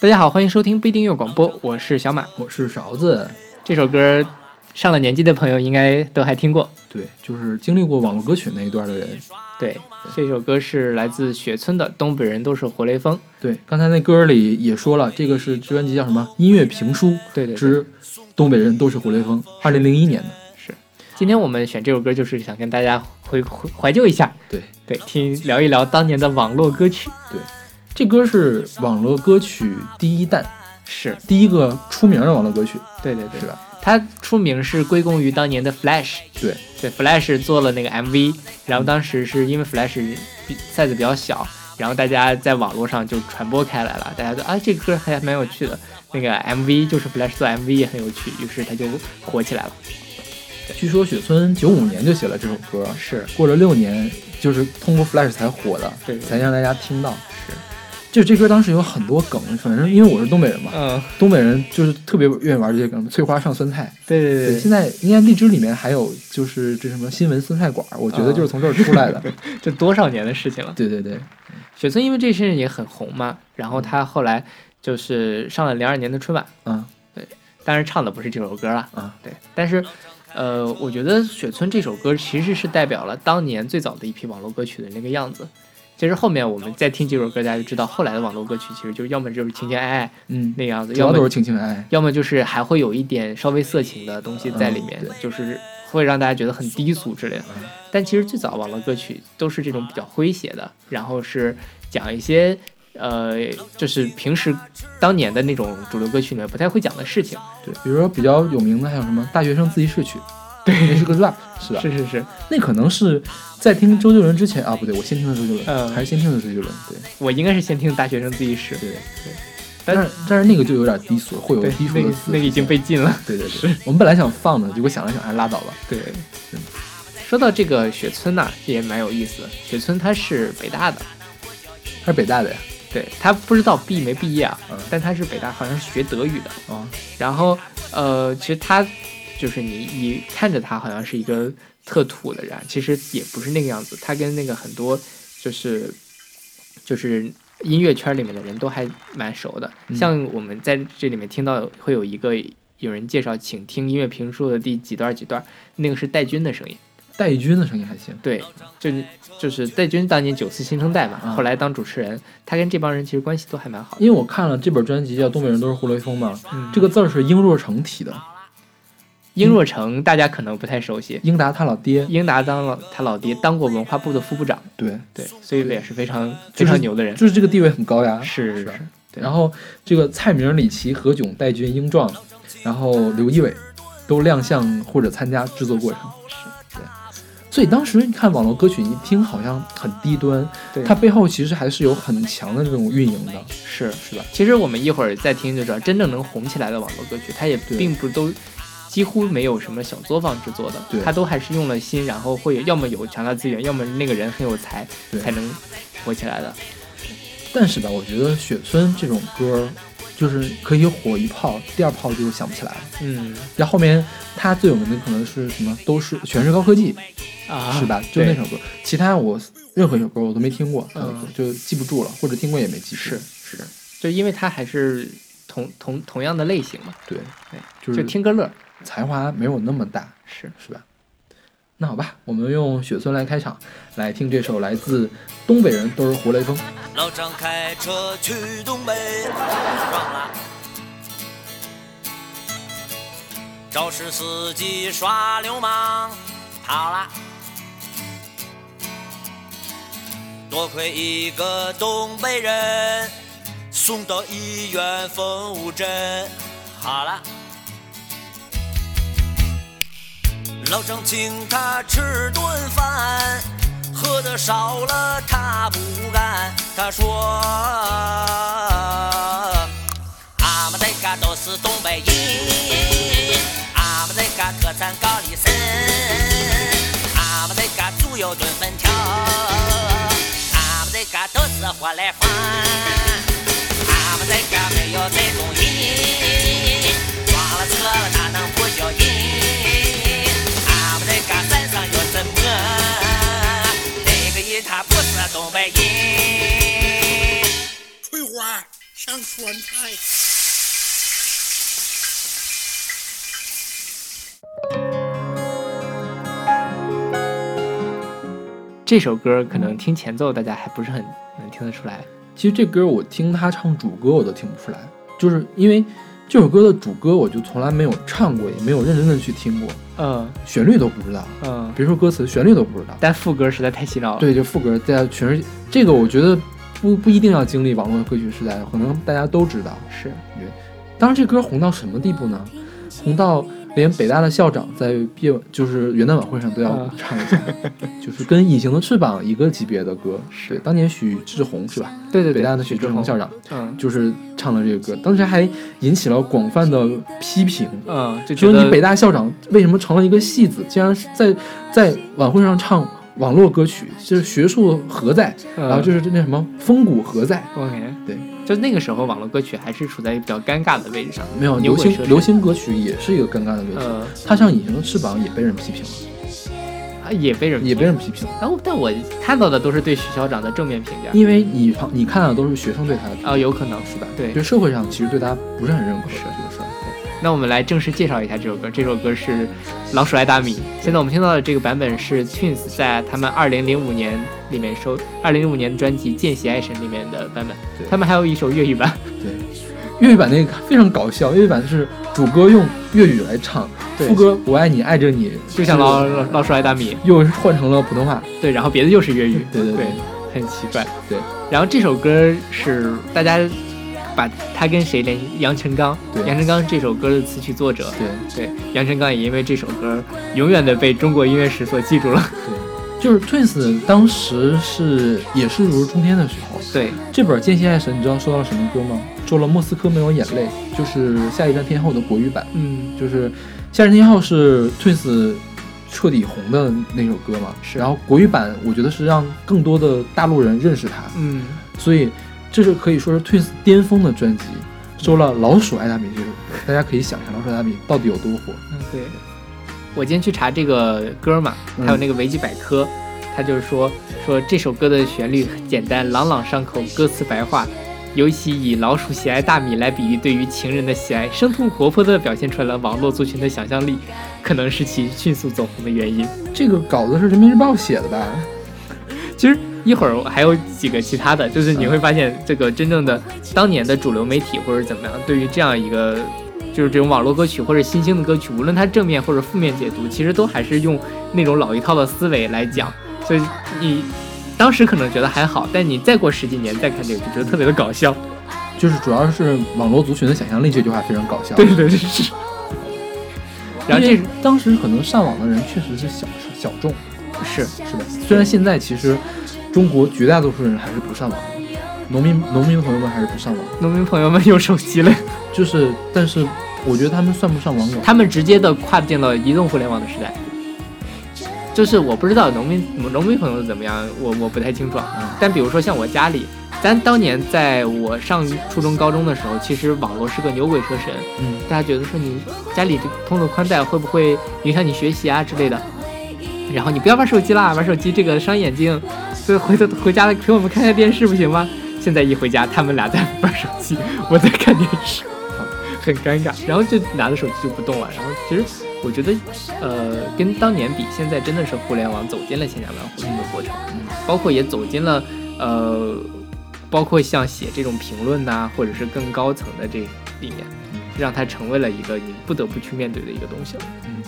大家好，欢迎收听不一定乐广播，我是小马。我是勺子。这首歌上了年纪的朋友应该都还听过。对，就是经历过网络歌曲那一段的人。对，这首歌是来自雪村的《东北人都是活雷锋》。对，刚才那歌里也说了，这个是专辑叫什么？音乐评书对对对之东北人都是活雷锋，二零零一年的。是，今天我们选这首歌就是想跟大家回怀怀旧一下，对对，听聊一聊当年的网络歌曲。这歌是网络歌曲第一弹，是第一个出名的网络歌曲，对对对是，吧？它出名是归功于当年的 Flash。对对，Flash 做了那个 MV，然后当时是因为 Flash 比 size 比较小，然后大家在网络上就传播开来了，大家都啊这个歌还蛮有趣的，那个 MV 就是 Flash 做 MV 也很有趣，于是它就火起来了。据说雪村九五年就写了这首歌，是过了六年，就是通过 Flash 才火的，对对才让大家听到。是，就这歌当时有很多梗，反正因为我是东北人嘛，嗯，东北人就是特别愿意玩这些梗，翠花上酸菜。对对对，现在应该荔枝里面还有就是这什么新闻酸菜馆，我觉得就是从这儿出来的。这多少年的事情了。对对对，雪村因为这事也很红嘛，然后他后来就是上了零二年的春晚，嗯对当然唱的不是这首歌了，啊，对，但是。呃，我觉得雪村这首歌其实是代表了当年最早的一批网络歌曲的那个样子。其实后面我们再听几首歌，大家就知道后来的网络歌曲其实就要么就是情情爱爱嗯，那样子，要么都是情情爱爱。要么就是还会有一点稍微色情的东西在里面，嗯就是会让大家觉得很低俗之类的。嗯但其实最早网络歌曲都是这种比较诙谐的，然后是讲一些呃，就是平时当年的那种主流歌曲里面不太会讲的事情。对，比如说比较有名的还有什么《大学生自习室曲》，对，那是个 rap，是吧？是是是，那可能是在听周杰伦之前啊，不对，我先听的周杰伦，嗯还是先听的周杰伦，对我应该是先听大学生自习室，对对。但是但是那个就有点低俗，会有低俗的词。那个已经被禁了。对对对，我们本来想放的，结果想了想还是拉倒了。对，说到这个雪村呐、也蛮有意思的。雪村他是北大的，他是北大的呀，对他不知道毕没毕业啊，嗯但他是北大，好像是学德语的。啊，然后呃，其实他就是你你看着他好像是一个特土的人，其实也不是那个样子。他跟那个很多就是就是音乐圈里面的人都还蛮熟的。嗯像我们在这里面听到会有一个有人介绍，请听音乐评书的第几段几段，那个是戴军的声音。戴军的声音还行。对，就是就是戴军当年九次新生代嘛，嗯后来当主持人，他跟这帮人其实关系都还蛮好的。因为我看了这本专辑叫《东北人都是活雷锋》嘛，嗯这个字儿是英若诚提的，殷若成大家可能不太熟悉，英达他老爹。英达当了他老爹，当过文化部的副部长，对，对，所以也是非常非常牛的人。就是这个地位很高呀。是是是然后这个蔡明、李琦、何炅、戴军、英壮，然后刘仪伟都亮相或者参加制作过程。是，对。所以当时你看网络歌曲，一听好像很低端，对，它背后其实还是有很强的这种运营的，是是吧？其实我们一会儿再听就知道，真正能红起来的网络歌曲，它也并不都几乎没有什么小作坊制作的他，都还是用了心，然后会要么有强大资源，要么那个人很有才才能火起来的。但是吧，我觉得雪村这种歌，就是可以火一炮，第二炮就想不起来了。嗯然后后面他最有名的可能是什么？都是全是高科技，啊，是吧？就那首歌，其他我任何一首歌我都没听过，嗯就记不住了，或者听过也没记住。是是，就因为他还是同同同样的类型嘛，对对，就就听歌乐儿。才华没有那么大，是，是吧？那好吧，我们用雪村来开场，来听这首来自东北人都是活雷锋。老张开车去东北，撞了。肇事司机耍流氓，跑了。多亏一个东北人，送到医院缝五针，好了。老张请他吃顿饭，喝的少了他不干。他说：“俺们这嘎都是东北人，俺们这嘎特产高丽参，俺们这嘎猪油炖粉条，俺们这嘎都是活来风，俺们这嘎没有这种人，撞了车了哪能不叫人？山上有什么？那个人他不是东北人。翠花，上酸菜。这首歌可能听前奏大家还不是很能听得出来。其实这歌我听他唱主歌我都听不出来，就是因为这首歌的主歌我就从来没有唱过，也没有认真的去听过，嗯旋律都不知道，嗯，别说歌词，旋律都不知道。但副歌实在太洗脑了。对，就副歌在全世界这个，我觉得不不一定要经历网络歌曲时代，可能大家都知道。是对，当时，这歌红到什么地步呢？红到连北大的校长在毕业就是元旦晚会上都要啊唱一下，就是跟《隐形的翅膀》一个级别的歌。是当年许志宏是吧？对对对，北大的许志宏校长。嗯就是唱了这个歌，当时还引起了广泛的批评，嗯，就说你北大校长为什么成了一个戏子，竟然是在在晚会上唱网络歌曲，就是学术何在？嗯然后就是那什么风骨何在？OK，对，就那个时候网络歌曲还是处在一个比较尴尬的位置上。没有流行流行歌曲也是一个尴尬的位置。呃，他像《隐形的翅膀》也被人批评了，啊也被人也被人批评了，但我看到的都是对许校长的正面评价。因为你你看到的都是学生对他的评价，啊，有可能是吧？对就社会上其实对他不是很认可是这个事儿。那我们来正式介绍一下这首歌。这首歌是《老鼠爱大米》。现在我们听到的这个版本是 Twins 在他们2005年里面收2005年专辑《见习爱神》里面的版本。他们还有一首粤语版。对，粤语版那个非常搞笑，粤语版是主歌用粤语来唱，副歌我爱你爱着你，就像老老老鼠爱大米，又换成了普通话。对，然后别的又是粤语，对对对很奇怪。对，然后这首歌是大家把他跟谁联系？杨臣刚，对杨臣刚是这首歌的词曲作者，对对，杨臣刚也因为这首歌永远的被中国音乐史所记住了。对，就是 Twins 当时是也是如日中天的时候。对，这本《间隙爱神》，你知道收到了什么歌吗？收了《莫斯科没有眼泪》，就是《下一站天后》的国语版。嗯，就是《下一站天后》是 Twins 彻底红的那首歌嘛。是然后国语版，我觉得是让更多的大陆人认识他，嗯，所以这是可以说是 Twins 巅峰的专辑。收了《老鼠爱大米》这首歌，大家可以想一下《老鼠爱大米》到底有多火。嗯，对。我今天去查这个歌嘛，嗯还有那个维基百科，他就是说说这首歌的旋律很简单，朗朗上口，歌词白话，尤其以老鼠喜爱大米来比喻对于情人的喜爱，生动活泼地表现出来了网络族群的想象力，可能是其迅速走红的原因。这个稿子是人民日报写的吧？其实一会儿还有几个其他的，就是你会发现这个真正的当年的主流媒体或者怎么样，对于这样一个就是这种网络歌曲或者新兴的歌曲，无论它正面或者负面解读，其实都还是用那种老一套的思维来讲，所以你当时可能觉得还好，但你再过十几年再看这个，就觉得特别的搞笑。就是主要是网络族群的想象力这句话非常搞笑。对对对是。然后这当时可能上网的人确实是小小众，是是的？虽然现在其实中国绝大多数人还是不上网的，农民农民朋友们还是不上网，农民朋友们有手机了，就是但是我觉得他们算不上网友。他们直接的跨进了移动互联网的时代。就是我不知道农民农民朋友怎么样，我我不太清楚啊。嗯但比如说像我家里，咱当年在我上初中高中的时候，其实网络是个牛鬼蛇神，嗯，大家觉得说你家里这通了宽带会不会影响你学习啊之类的。然后你不要玩手机啦，玩手机这个伤眼睛，所以回头回家陪我们看看电视不行吗？现在一回家，他们俩在玩手机，我在看电视，很尴尬。然后就拿着手机就不动了。然后其实我觉得，呃，跟当年比，现在真的是互联网走进了千家万户这个过程，包括也走进了呃，包括像写这种评论呐、或者是更高层的这里面，让它成为了一个你不得不去面对的一个东西了。嗯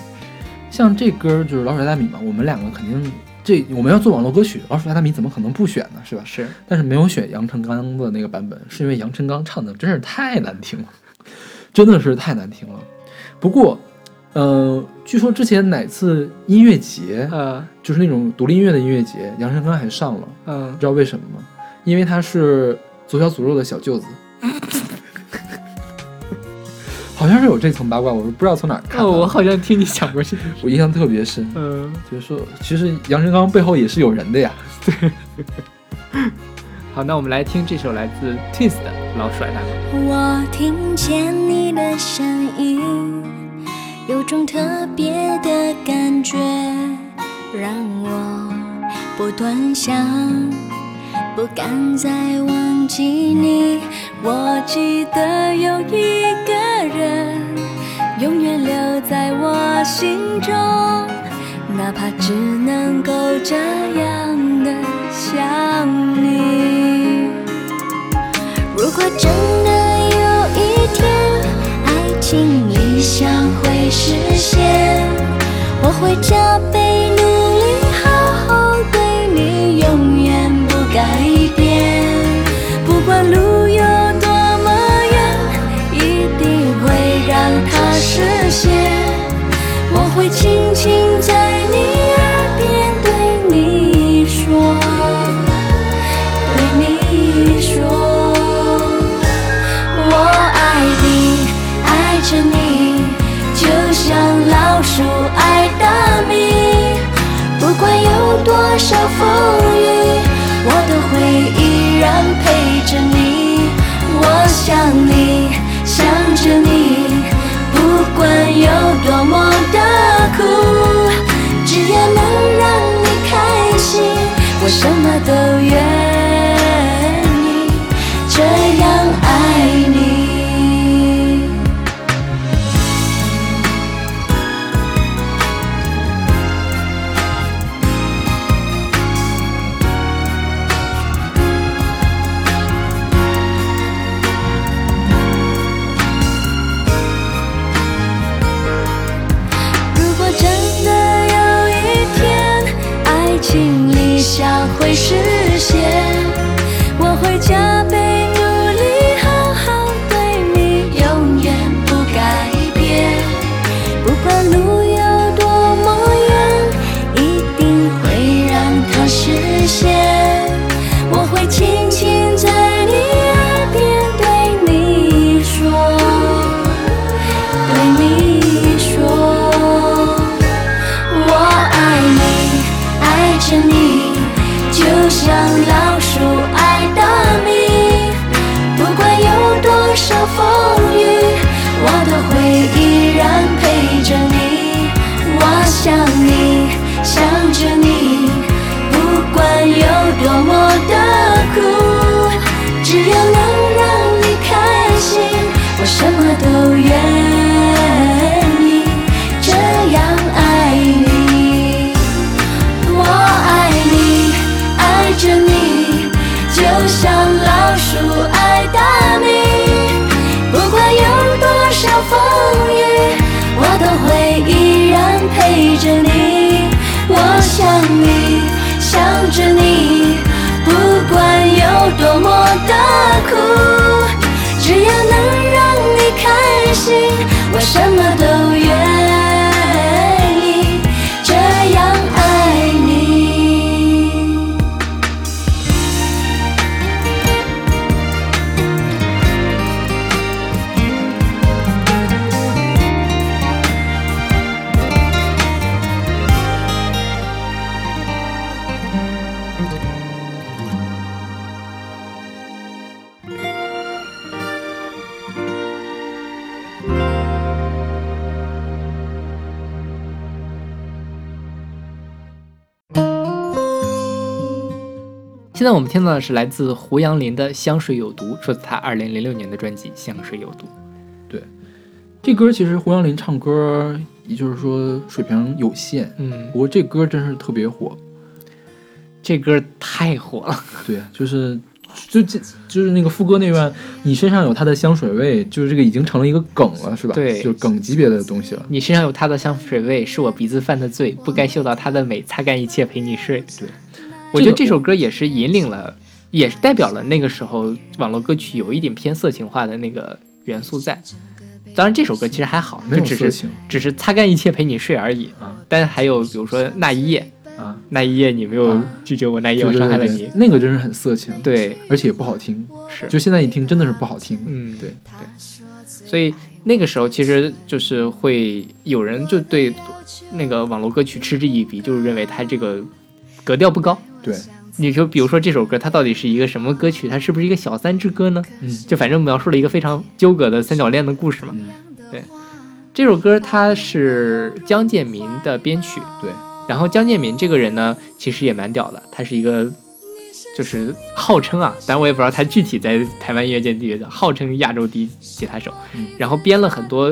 像这歌就是老鼠爱大米嘛，我们两个肯定这我们要做网络歌曲，老鼠爱大米怎么可能不选呢？是吧？是，但是没有选杨臣刚的那个版本，是因为杨臣刚唱的真是太难听了，真的是太难听了。不过，呃，据说之前哪次音乐节，呃，就是那种独立音乐的音乐节，杨臣刚还上了，嗯你，知道为什么吗？因为他是左小诅咒的小舅子。好像是有这层八卦，我不知道从哪儿看。哦，我好像听你讲过这个，我印象特别深，嗯，就是说，其实杨臣刚背后也是有人的呀。好，那我们来听这首来自 Twins 的《老鼠爱大米》。我听见你的声音，有种特别的感觉，让我不断想，不敢再忘记你。我记得有一个人，永远留在我心中，哪怕只能够这样的想你。如果真的有一天，爱情理想会实现，我会加倍努，多少风雨，我都会依然陪着你。我想你，想着你，不管有多么的苦，只要能让你开心，我什么都愿意，这样爱家。想着你，不管有多么的苦，只要能让你开心，我什么都现在我们听到的是来自胡杨林的《香水有毒》，出自他二零零六年的专辑《香水有毒》。对这歌其实胡杨林唱歌，也就是说水平有限，嗯不，过这歌真是特别火。这歌太火了。对，就是就这就是那个副歌那段，你身上有他的香水味，就是这个已经成了一个梗了，是吧？对就是梗级别的东西了。你身上有他的香水味，是我鼻子犯的罪，不该嗅到他的美，擦干一切陪你睡。对，我觉得这首歌也是引领了，也是代表了那个时候网络歌曲有一点偏色情化的那个元素在。当然，这首歌其实还好，没就只是只是擦干一切陪你睡而已。啊但还有比如说那一夜，啊，那一夜你没有啊拒绝我，那一夜我伤害了你。那个真是很色情，，对，而且也不好听，是，就现在一听真的是不好听。嗯，对对，所以那个时候其实就是会有人就对那个网络歌曲嗤之以鼻，就是认为它这个格调不高。对，你就，比如说这首歌，它到底是一个什么歌曲？它是不是一个小三之歌呢？嗯。就反正描述了一个非常纠葛的三角恋的故事嘛。嗯，这首歌它是江建民的编曲，对，然后江建民这个人呢，其实也蛮屌的，他是一个就是号称啊，但我也不知道他具体在台湾音乐界地位的，号称亚洲第一吉他手，嗯。然后编了很多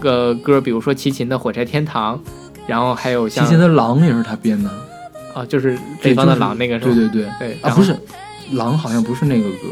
个歌，比如说齐秦的《火柴天堂》，然后还有像齐秦的《狼》也是他编的，啊，就是北方的狼那个是吧？对对对，对啊，不是，狼好像不是那个歌，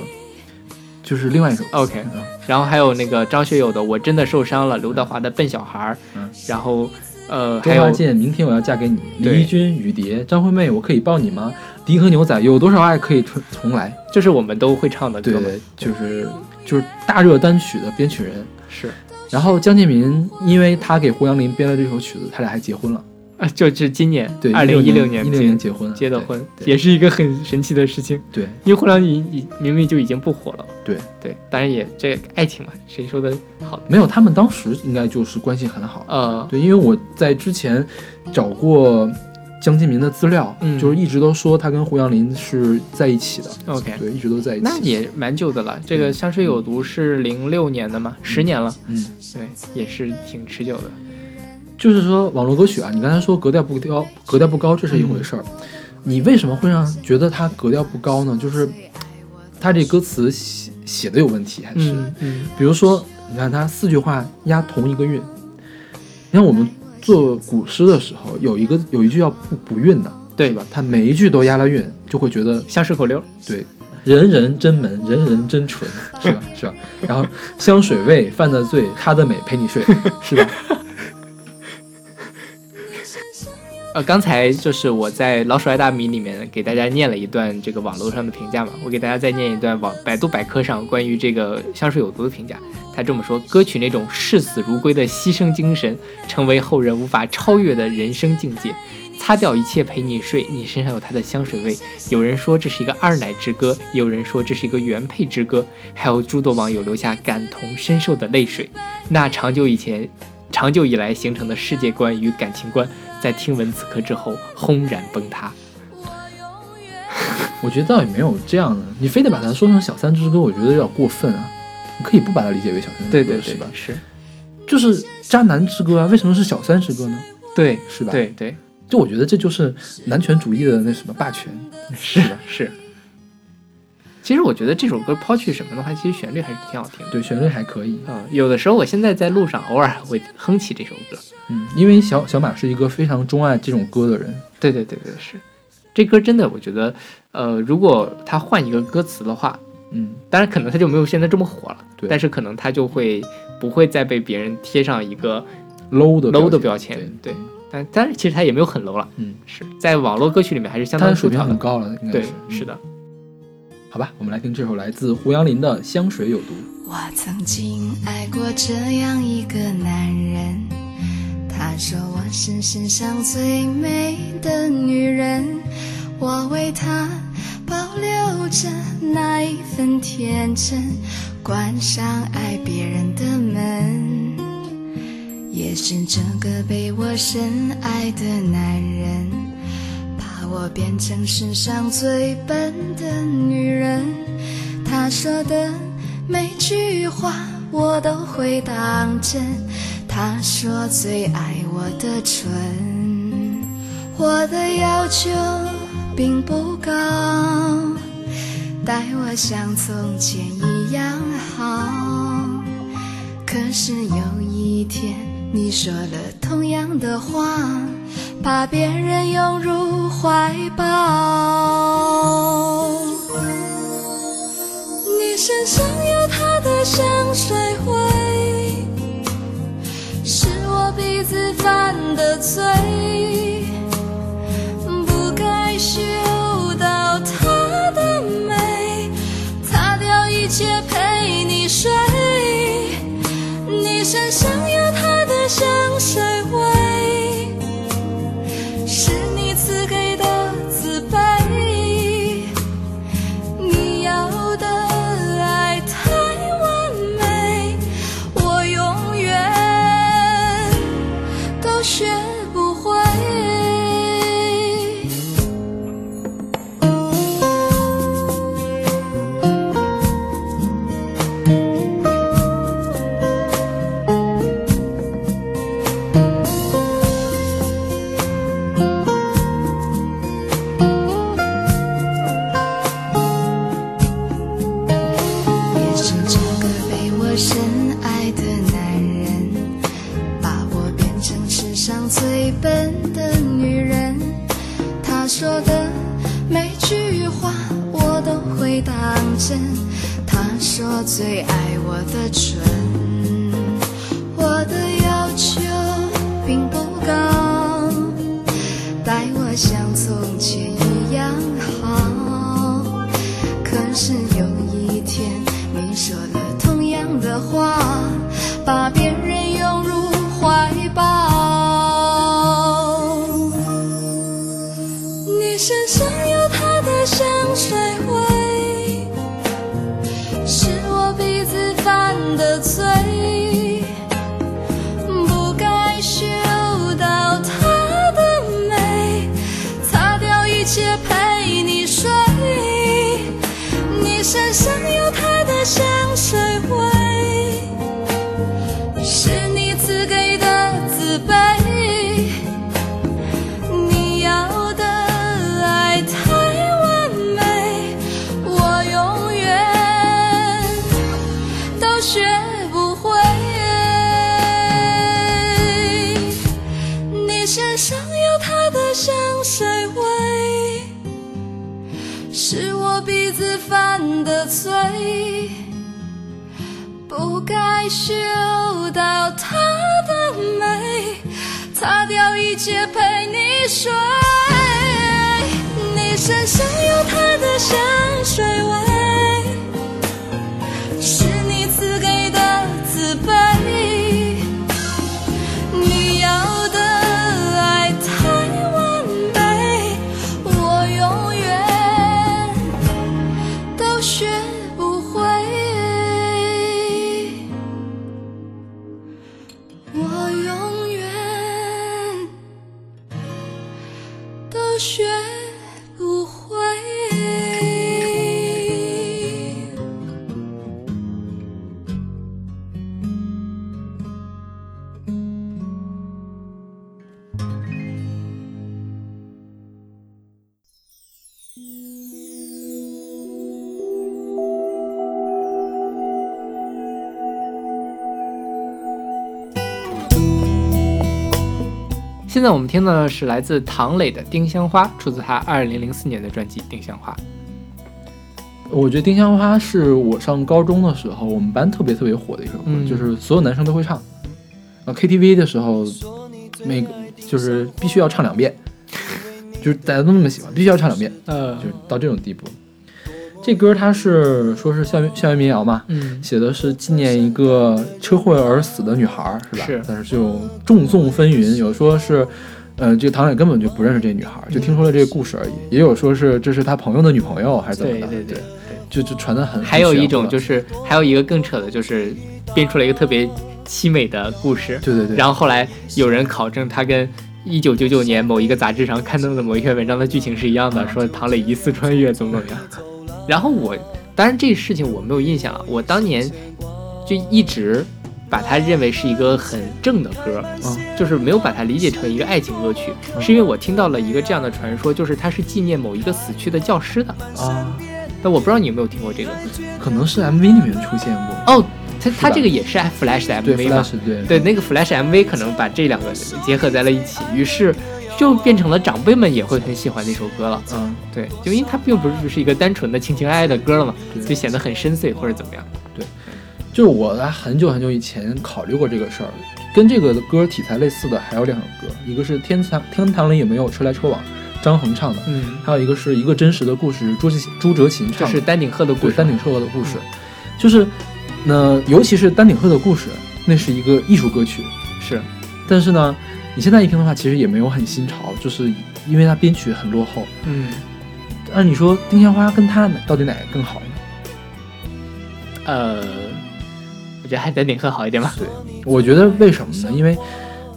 就是另外一首。OK，嗯然后还有那个张学友的《我真的受伤了》，刘德华的《笨小孩》，嗯然后呃周华健，明天我要嫁给你。对李翊君、雨蝶、张惠妹，我可以抱你吗？迪和牛仔，有多少爱可以重重来？这是我们都会唱的歌对，就是就是大热单曲的编曲人。是然后江建民，因为他给胡杨林编了这首曲子，他俩还结婚了。啊，就是今年对，二零一六年一六结年结婚结的婚，对也是一个很神奇的事情。对因为胡良已已明明就已经不火了，对对，当然也这爱情嘛，谁说的好？没有，他们当时应该就是关系很好。呃，对，因为我在之前找过江建民的资料，嗯就是一直都说他跟胡杨林是在一起的。OK，对，一直都在一起。那也蛮久的了。这个《香水有毒》是零六年的嘛，十年了，嗯，对，也是挺持久的。就是说网络歌曲啊，你刚才说格调不高，格调不高这是一回事儿，你为什么会让觉得它格调不高呢？就是它这歌词写写的有问题，还是、嗯嗯比如说，你看它四句话押同一个韵，你看我们做古诗的时候，有一个有一句要不不韵的，对吧？它每一句都押了韵，就会觉得像顺口溜。对，人人真美，人人真纯，是吧？是吧？然后香水味，犯的罪，她的美陪你睡，是吧？呃，刚才就是我在《老鼠爱大米》里面给大家念了一段这个网络上的评价嘛，我给大家再念一段网百度百科上关于这个香水有毒的评价。他这么说：歌曲那种视死如归的牺牲精神，成为后人无法超越的人生境界。擦掉一切陪你睡，你身上有它的香水味。有人说这是一个二奶之歌，有人说这是一个原配之歌，还有诸多网友留下感同身受的泪水。那长久以前，长久以来形成的世界观与感情观，在听闻此刻之后轰然崩塌。我觉得倒也没有这样的，你非得把它说成小三之歌，我觉得有点过分啊。你可以不把它理解为小三之歌，是吧？是，就是渣男之歌啊，为什么是小三之歌呢？对，是吧？，对对，就我觉得这就是男权主义的那什么霸权，是的，是。其实我觉得这首歌抛去什么的话，其实旋律还是挺好听的。对，旋律还可以。嗯，有的时候我现在在路上偶尔还会哼起这首歌。嗯，因为小小马是一个非常钟爱这种歌的人。对对对对，是。这歌真的，我觉得，呃，如果他换一个歌词的话，嗯，当然可能他就没有现在这么火了，对但是可能他就会不会再被别人贴上一个 low 的 low 的标标签。对对，但但是其实他也没有很 low 了，嗯，是在网络歌曲里面还是相他的水平。很高了，应该对是。，嗯是的。好吧，我们来听这首来自胡杨林的《香水有毒》。我曾经爱过这样一个男人，他说我是世上最美的女人，我为他保留着那一份天真，关上爱别人的门。也是这个被我深爱的男人，我变成世上最笨的女人。他说的每句话我都会当真。他说最爱我的唇，我的要求并不高，待我像从前一样好。可是有一天你说了同样的话，把别人拥入怀抱。你身上有他的香水味，是我鼻子犯的罪，山上有他的香现在我们听到的是来自唐磊的《丁香花》，出自他二零零四年的专辑《丁香花》。我觉得《丁香花》是我上高中的时候，我们班特别特别火的一首歌，嗯就是所有男生都会唱。啊，KTV 的时候，每个就是必须要唱两遍，就是大家都那么喜欢，必须要唱两遍，呃就是到这种地步。这歌它是说是校园校园民谣嘛，嗯，写的是纪念一个车祸而死的女孩儿，是吧？是但是就众颂纷纭，有说是，呃，这个唐磊根本就不认识这女孩儿，就听说了这个故事而已；也有说是这是他朋友的女朋友，还是怎么的？对对对。就就传的很。还有一种就是，还有一个更扯的，就是编出了一个特别凄美的故事。对对对，然后后来有人考证，他跟一九九九年某一个杂志上刊登的某一篇文章的剧情是一样的，说唐磊疑似穿越怎么怎么样。然后我，当然这个事情我没有印象了，我当年就一直把它认为是一个很正的歌，嗯。就是没有把它理解成一个爱情歌曲，是因为我听到了一个这样的传说，就是它是纪念某一个死去的教师的。啊，但我不知道你有没有听过这个可能是 MV 里面出现过。哦，它它这个也是 Flash 的 MV 嘛？，Flash 对。对，那个 Flash MV 可能把这两个结合在了一起，于是就变成了长辈们也会很喜欢那首歌了。嗯，对，就因为它并不是只是一个单纯的情情爱爱的歌了嘛，就显得很深邃或者怎么样。对。就是我在很久很久以前考虑过这个事儿，跟这个歌题材类似的还有两首歌，一个是《天堂天堂里有没有车来车往》，张恒唱的，嗯，还有一个是一个真实的故事，朱哲朱哲琴唱的，是丹顶鹤的故事。丹顶鹤的故事，就是那尤其是丹顶鹤的故事，那是一个艺术歌曲，是，但是呢，你现在一听的话，其实也没有很新潮，就是因为它编曲很落后。嗯按你说，丁香花跟它到底哪个更好呢？呃，我觉得还得顶鹤好一点吧。对，我觉得为什么呢？因为，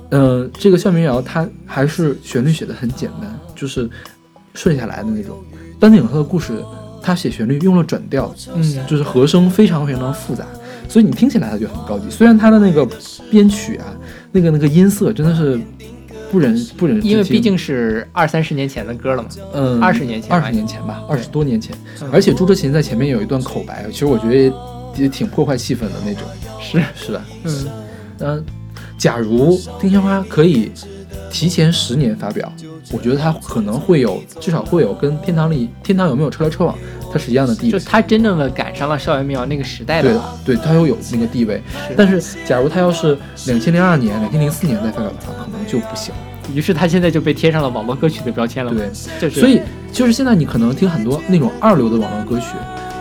嗯、这个校民谣它还是旋律写的很简单，就是顺下来的那种。丹顶鹤的故事，它写旋律用了转调，嗯就是和声非常非常复杂，所以你听起来它就很高级。虽然它的那个编曲啊，那个那个音色真的是不忍不忍，因为毕竟是二三十年前的歌了嘛。嗯二十年前二十年前吧，二十多年前，嗯。而且朱哲琴在前面有一段口白，其实我觉得也也挺破坏气氛的那种，是，是吧？嗯。嗯，假如丁香花可以提前十年发表，我觉得它可能会有，至少会有跟天堂里天堂有没有车来车往，它是一样的地位就位。他真正的赶上了校园民谣那个时代的对话，对，它又有那个地位。但是，假如它要是两千零二年、两千零四年再发表的话，可能就不行。于是他现在就被贴上了网络歌曲的标签了。对，就是所以就是现在你可能听很多那种二流的网络歌曲，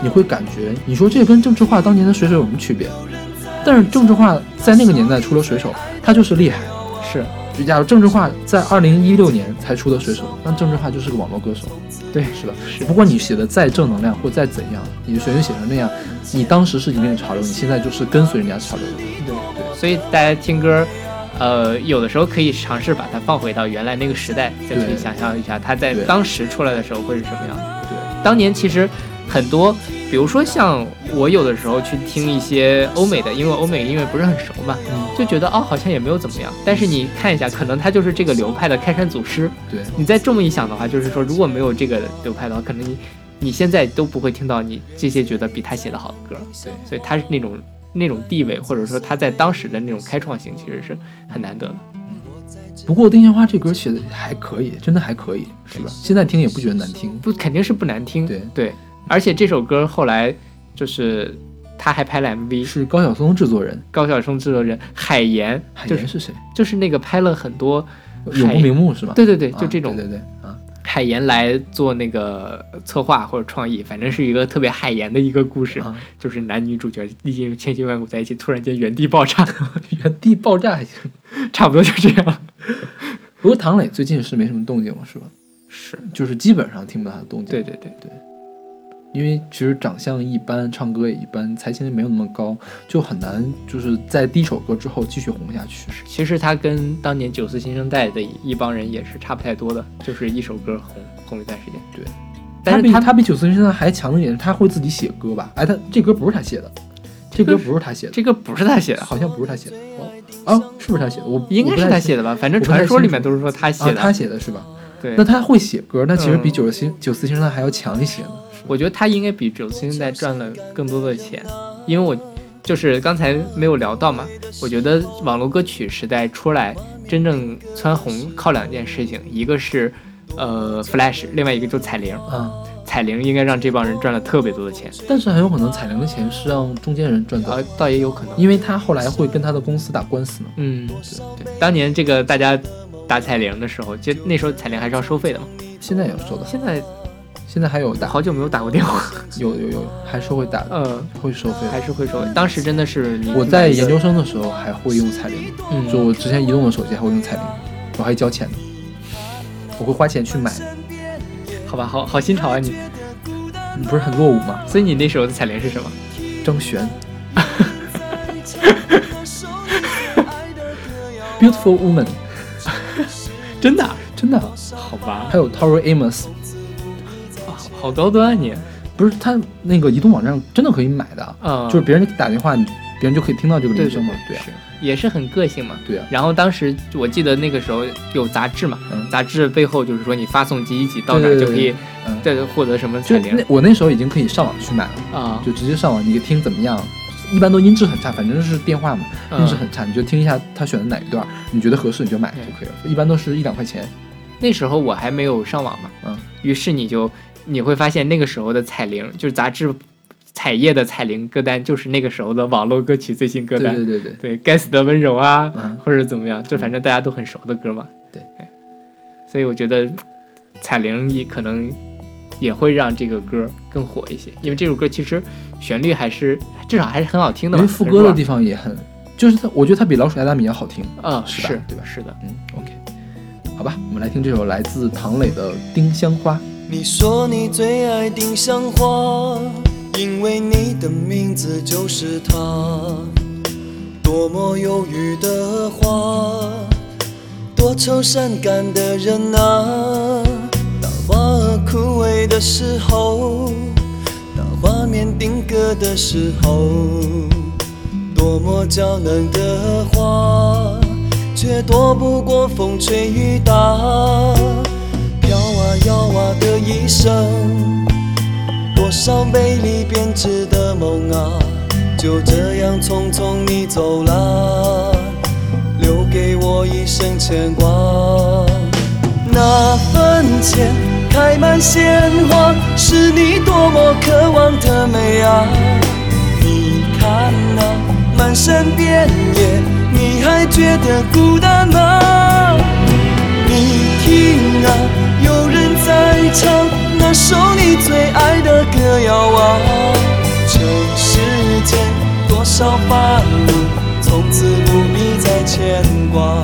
你会感觉，你说这跟郑智化当年的水手有什么区别？但是郑智化在那个年代除了水手，他就是厉害。是就假如郑智化在二零一六年才出的水手，那郑智化就是个网络歌手，对是吧？是不管你写的再正能量或再怎样，你的旋律写成那样，你当时是引领潮流，你现在就是跟随人家潮流的。对对，所以大家听歌，呃，有的时候可以尝试把它放回到原来那个时代，再去想象一下它在当时出来的时候会是什么样的。对，当年其实很多，比如说像我有的时候去听一些欧美的，因为欧美音乐不是很熟嘛，嗯，就觉得哦好像也没有怎么样。但是你看一下，可能他就是这个流派的开山祖师。对，你再这么一想的话，就是说如果没有这个流派的话，可能你你现在都不会听到你这些觉得比他写的好的歌。对所以他是那种那种地位，或者说他在当时的那种开创性，其实是很难得的。不过丁香花这歌写的还可以，真的还可以，是吧？现在听也不觉得难听。不肯定是不难听，对对，而且这首歌后来就是他还拍了 MV，是高晓松制作人，高晓松制作人海岩，海岩是谁？就是那个拍了很多，永不瞑目是吧？对对对，啊，就这种对对对啊，海岩来做那个策划或者创意，反正是一个特别海岩的一个故事，啊就是男女主角历经千辛万苦在一起，突然间原地爆炸，原地爆炸还行。差不多就这样。不过唐磊最近是没什么动静了，是吧？是，就是基本上听不到他的动静。对对对对，因为其实长相一般，唱歌也一般，才情也没有那么高，就很难就是在第一首歌之后继续红下去。其实他跟当年九四新生代的一帮人也是差不太多的，就是一首歌红红一段时间。对，但是他比他比九四新生代还强的一点是他会自己写歌吧？哎，他这歌不是他写的，这歌不是他写的，这歌不是他写的，好像不是他写的。哦，啊，是不是他写的？我应该是他写的。吧？反正传说里面都是说他写啊，的。他写的是吧？对那，他会写歌，那其实比嗯九四新九四新生代还要强一些呢。我觉得他应该比九四新生代赚了更多的钱，因为我就是刚才没有聊到嘛。我觉得网络歌曲时代出来，真正蹿红靠两件事情，一个是呃 Flash，另外一个就是彩铃。嗯，彩铃应该让这帮人赚了特别多的钱，但是很有可能彩铃的钱是让中间人赚走呃，倒也有可能。因为他后来会跟他的公司打官司嘛。嗯，对，当年这个大家打彩铃的时候，就那时候彩铃还是要收费的嘛。现在也要收的，现在现在还有打，好久没有打过电话，有有有，还是会打的，嗯，会收费。还是会收费。当时真的是我在研究，生的时候还会用彩铃，嗯，就我之前移动的手机还会用彩铃，我还交钱呢，我会花钱去买，好吧，好好新潮啊你。你不是很落伍吗？所以你那时候的彩铃是什么？张悬，Beautiful Woman，真的啊？真的，好吧，还有 Tori Amos，好好高端啊你。不是他那个移动网站真的可以买的，嗯，就是别人打电话，你别人就可以听到这个铃声嘛，对啊，是也是很个性嘛。对啊，然后当时我记得那个时候有杂志嘛，嗯杂志背后就是说你发送几几几到哪就可以嗯，再获得什么彩铃那我那时候已经可以上网去买了。啊，就直接上网，你听怎么样？一般都音质很差，反正是电话嘛，嗯音质很差，你就听一下他选的哪一段，你觉得合适你就买就可以了。一般都是一两块钱。那时候我还没有上网嘛，嗯，于是你就你会发现那个时候的彩铃，就是杂志彩页的彩铃歌单，就是那个时候的网络歌曲最新歌单。对对对，对对该死的温柔啊，嗯或者怎么样，就反正大家都很熟的歌嘛。对哎，所以我觉得彩铃也可能也会让这个歌更火一些，因为这首歌其实旋律还是至少还是很好听的嘛。因为副歌的地方也很，就是它，我觉得它比老鼠爱大米要好听。啊，嗯，是是吧对吧是的，嗯，OK，好吧，我们来听这首来自唐磊的《丁香花》。你说你最爱丁香花，因为你的名字就是它。多么忧郁的花，多愁善感的人啊。当花儿枯萎的时候，当画面定格的时候，多么娇嫩的花，却躲不过风吹雨打。飘啊摇啊的一生，多少美丽编织的梦啊，就这样匆匆你走了，留给我一生牵挂。那坟前开满鲜花，是你多么渴望的美啊！你看那满山遍野，你还觉得孤单吗？到半路，从此不必再牵挂。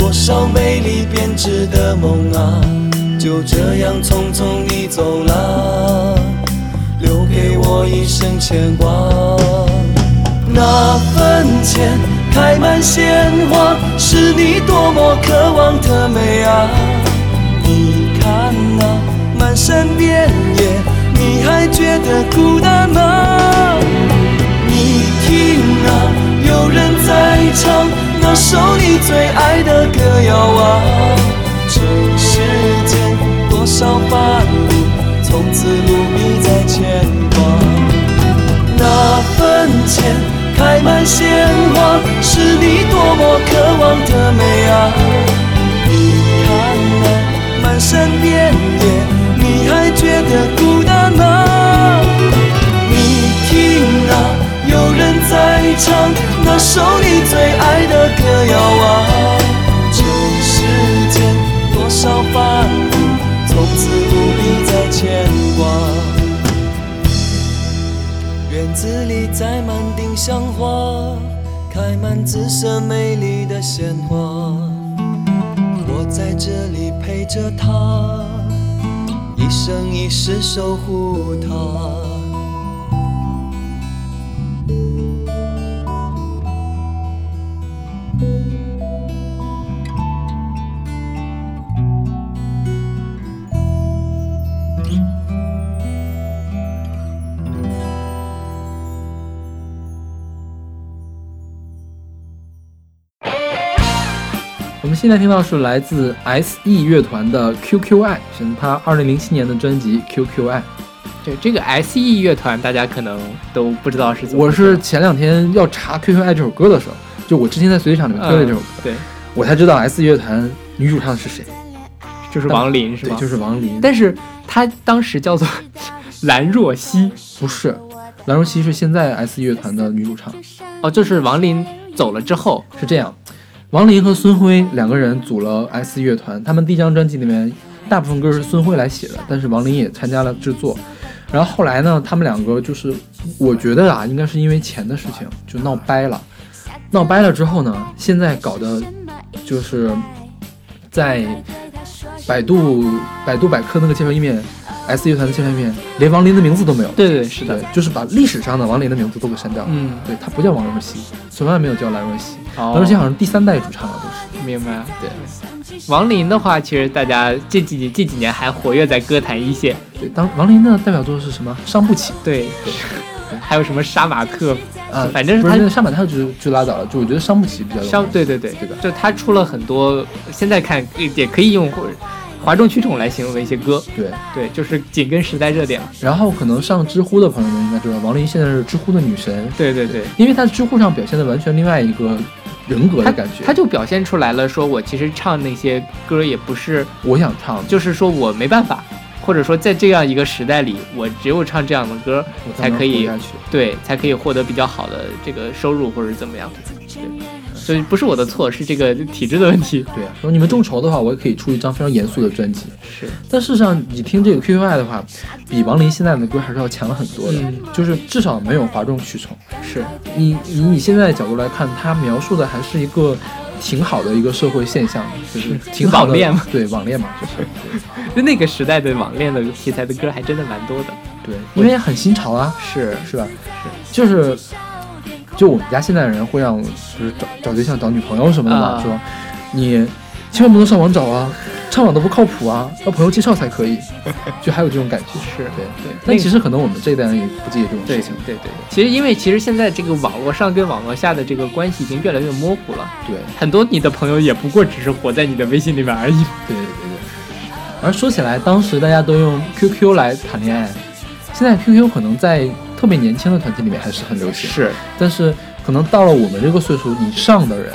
多少美丽编织的梦啊，就这样匆匆地走了，留给我一生牵挂。那坟前开满鲜花，是你多么渴望的美啊！你看那满山遍野，你还觉得孤单吗？你听啊，有人在唱那首你最爱的歌谣啊。这世间多少烦恼，从此不必再牵挂。那坟前开满鲜花，是你多么渴望的美啊！你看那满山遍野，你还觉得孤单吗？栽满丁香花，开满紫色美丽的鲜花。我在这里陪着她，一生一世守护她。现在听到是来自 S.E 乐团的 QQI，是他二零零七年的专辑 QQI。对这个 S.E 乐团，大家可能都不知道是怎么我。是前两天要查 QQI 这首歌的时候，就我之前在随机场里面听了这首歌，对，我才知道 S.E 乐团女主唱是谁，就是王林是对，就是王琳。但是她当时叫做 兰若曦，不是，兰若曦是现在 S.E 乐团的女主唱。哦，就是王林走了之后，是这样，王琳和孙辉两个人组了 S 乐团，他们第一张专辑里面大部分歌是孙辉来写的，但是王琳也参加了制作。然后后来呢，他们两个就是，我觉得啊，应该是因为钱的事情就闹掰了。闹掰了之后呢，现在搞的就是在百度百度百科那个介绍页面，S 乐团的宣传片连王琳的名字都没有。对对是的，，就是把历史上的王琳的名字都给删掉了。嗯，对，他不叫王若曦，从来没有叫兰若曦。哦兰若曦好像第三代主唱了，都是。明白。对王林的话，其实大家这几这几年还活跃在歌坛一线，对，当王琳的代表作是什么？伤不起。对，对 还有什么杀马特，啊，反正是他不是那个上满太就就拉倒了，就我觉得伤不起比较伤，对对对对的就他出了很多，现在看也可以用哗众取宠来形容的一些歌，对。对，就是紧跟时代热点。然后可能上知乎的朋友们应该知道，王琳现在是知乎的女神，对对对，因为她在知乎上表现的完全另外一个人格的感觉。他就表现出来了，说我其实唱那些歌也不是，我想唱，就是说我没办法，或或者说在这样一个时代里，我只有唱这样的歌才可以。对，才可以获得比较好的这个收入或者怎么样。对，所以不是我的错，是这个体制的问题。对啊，说你们众筹的话，我也可以出一张非常严肃的专辑。是，但事实上，你听这个 QQI 的话，比王林现在的歌还是要强很多的，嗯就是至少没有哗众取宠。是，你你以现在的角度来看，他描述的还是一个挺好的一个社会现象，就是挺好的网恋嘛，对网恋嘛，就是就那个时代的网恋的题材的歌还真的蛮多的。对，因为很新潮啊，是是吧？是，就是就我们家现在人会让就是找找对象、找女朋友什么的嘛，啊说你千万不能上网找啊，上网都不靠谱啊，要朋友介绍才可以，就还有这种感觉。是对对但其实可能我们这一代人也不介意这种对事情。对对，其实因为其实现在这个网络上跟网络下的这个关系已经越来越模糊了，对很多你的朋友也不过只是活在你的微信里面而已。对对对对。而说起来，当时大家都用 QQ 来谈恋爱，现在 QQ 可能在特别年轻的团体里面还是很流行，是，但是可能到了我们这个岁数以上的人，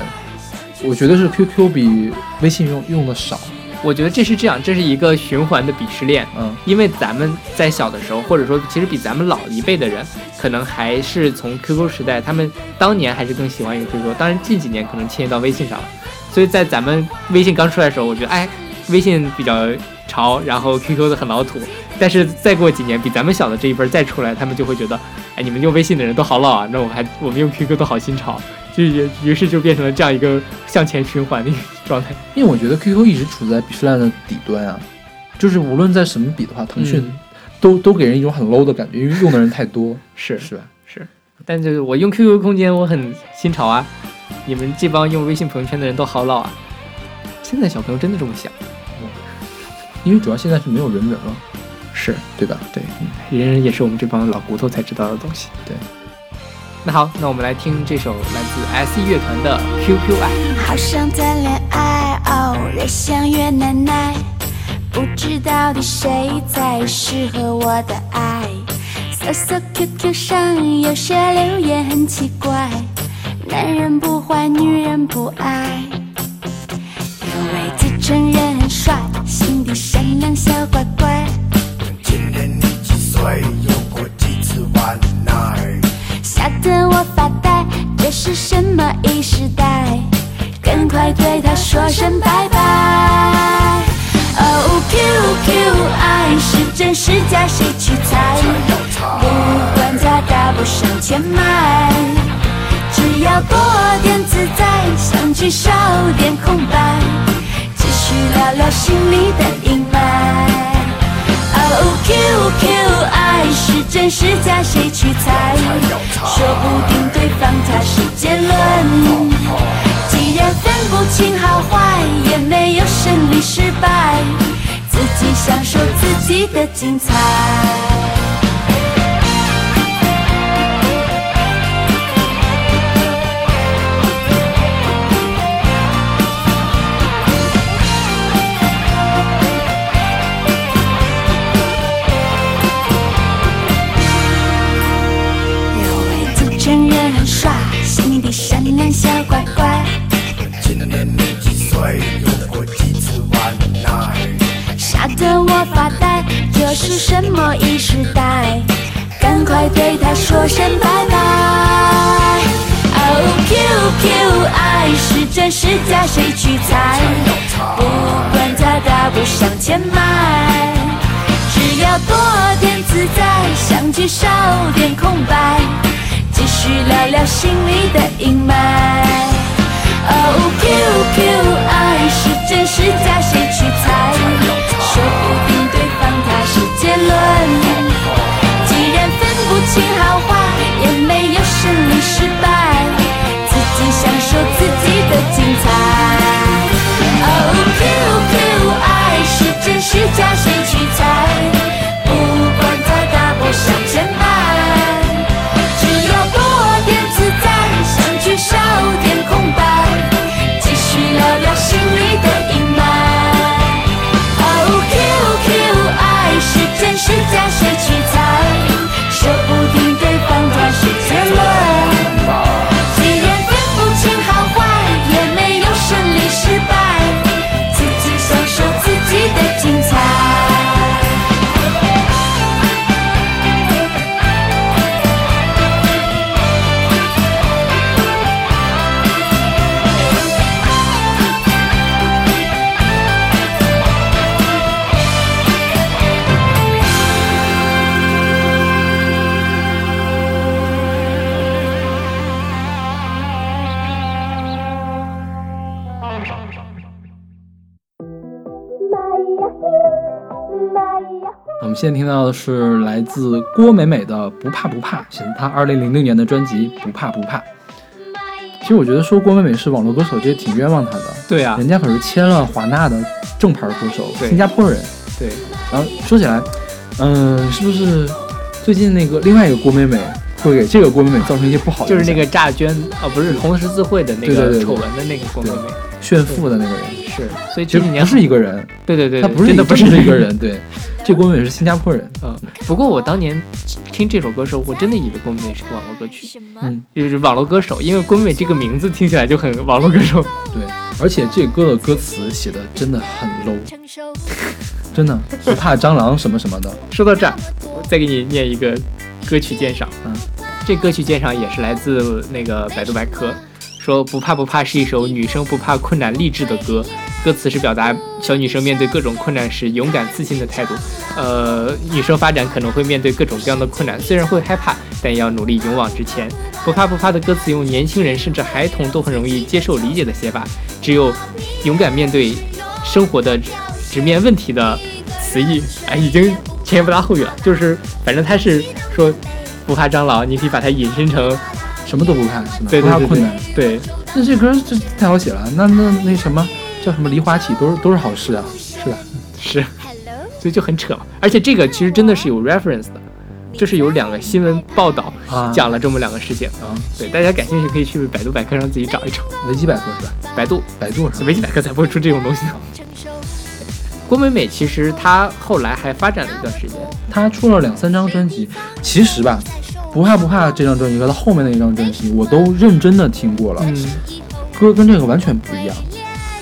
我觉得是 QQ 比微信用用的少。我觉得这是这样，这是一个循环的鄙视链。嗯，因为咱们在小的时候，或者说其实比咱们老一辈的人，可能还是从 QQ 时代，他们当年还是更喜欢用 QQ，当然近几年可能迁移到微信上了。所以在咱们微信刚出来的时候，我觉得哎，微信比较潮，然后 QQ 的很老土。但是再过几年，比咱们小的这一辈儿再出来，他们就会觉得，哎，你们用微信的人都好老啊，那我还我们用 QQ 都好新潮，就也于是就变成了这样一个向前循环的一个状态。因为我觉得 QQ 一直处在鄙视链的底端啊，就是无论在什么比的话，腾讯嗯都、都给人一种很 low 的感觉，因为用的人太多，是是吧？是，但就是我用 QQ 空间，我很新潮啊。你们这帮用微信朋友圈的人都好老啊。现在小朋友真的这么想？因为主要现在是没有人人了，是对吧？对，人人也是我们这帮老骨头才知道的东西。对。那好，那我们来听这首来自 S.E 乐团的《QQ 爱》。好想谈恋爱，哦，越想越难耐，不知到底谁才适合我的爱。搜搜 QQ 上有些留言很奇怪，男人不坏，女人不爱。时代？赶快对他说声拜拜。哦，QQ 爱是真是假，谁去猜？不管它大不上千迈，只要多点自在，相聚少点空白，继续聊聊心里的阴霾。哦，QQ 爱是真是假，谁去猜？说不定对方他是结论。既然分不清好坏，也没有胜利失败，自己享受自己的精彩。今年你几岁？有过几次玩奶？吓得我发呆，这是什么异时代？赶快对他说声拜拜。哦，QQ 爱是真是假，谁去猜？不管它大步向前迈，只要多点自在，相聚少点空白，继续聊聊心里的阴霾。到的是来自郭美美的《不怕不怕》，选自她二零零六年的专辑《不怕不怕》。其实我觉得说郭美美是网络歌手，这也挺冤枉她的。对啊人家可是签了华纳的正牌歌手，新加坡人。对，然后说起来，嗯、是不是最近那个另外一个郭美美会给这个郭美美造成一些不好的？就是那个诈捐啊，不是红十字会的那个丑闻的那个郭美美，炫富的那个人，是，所以其几年不是一个人，对对对，他不是真的不是一个人，对，这郭美美是新加坡人，嗯，不过我当年听这首歌的时候，我真的以为郭美美是个网络歌曲，嗯，就是网络歌手，因为郭美美这个名字听起来就很网络歌手。对，而且这歌的歌词写的真的很 low，真的不怕蟑螂什么什么的，说到这儿，我再给你念一个歌曲鉴赏。嗯，这歌曲鉴赏也是来自那个百度百科，说不怕不怕是一首女生不怕困难励志的歌，歌词是表达小女生面对各种困难时勇敢自信的态度。呃，女生发展可能会面对各种各样的困难，虽然会害怕，但也要努力勇往直前。不怕不怕的歌词用年轻人甚至孩童都很容易接受理解的写法，只有勇敢面对生活的直面问题的词义，哎，已经前言不搭后语了。就是反正他是说不怕蟑螂，你可以把它引申成什么都不怕是吗？对对对不怕困难。对，那这歌这太好写了，那那那什么叫什么梨花起都是都是好事啊，是吧？是，所以就很扯嘛。而且这个其实真的是有 reference 的，就是有两个新闻报道啊讲了这么两个事情。啊，对，大家感兴趣可以去百度百科上自己找一找。维基百科是吧？百度百度是吧？维基百科才不会出这种东西呢。郭美美其实她后来还发展了一段时间，她出了两三张专辑，其实吧，不怕不怕这张专辑和她后面那一张专辑，我都认真的听过了，嗯，歌跟这个完全不一样。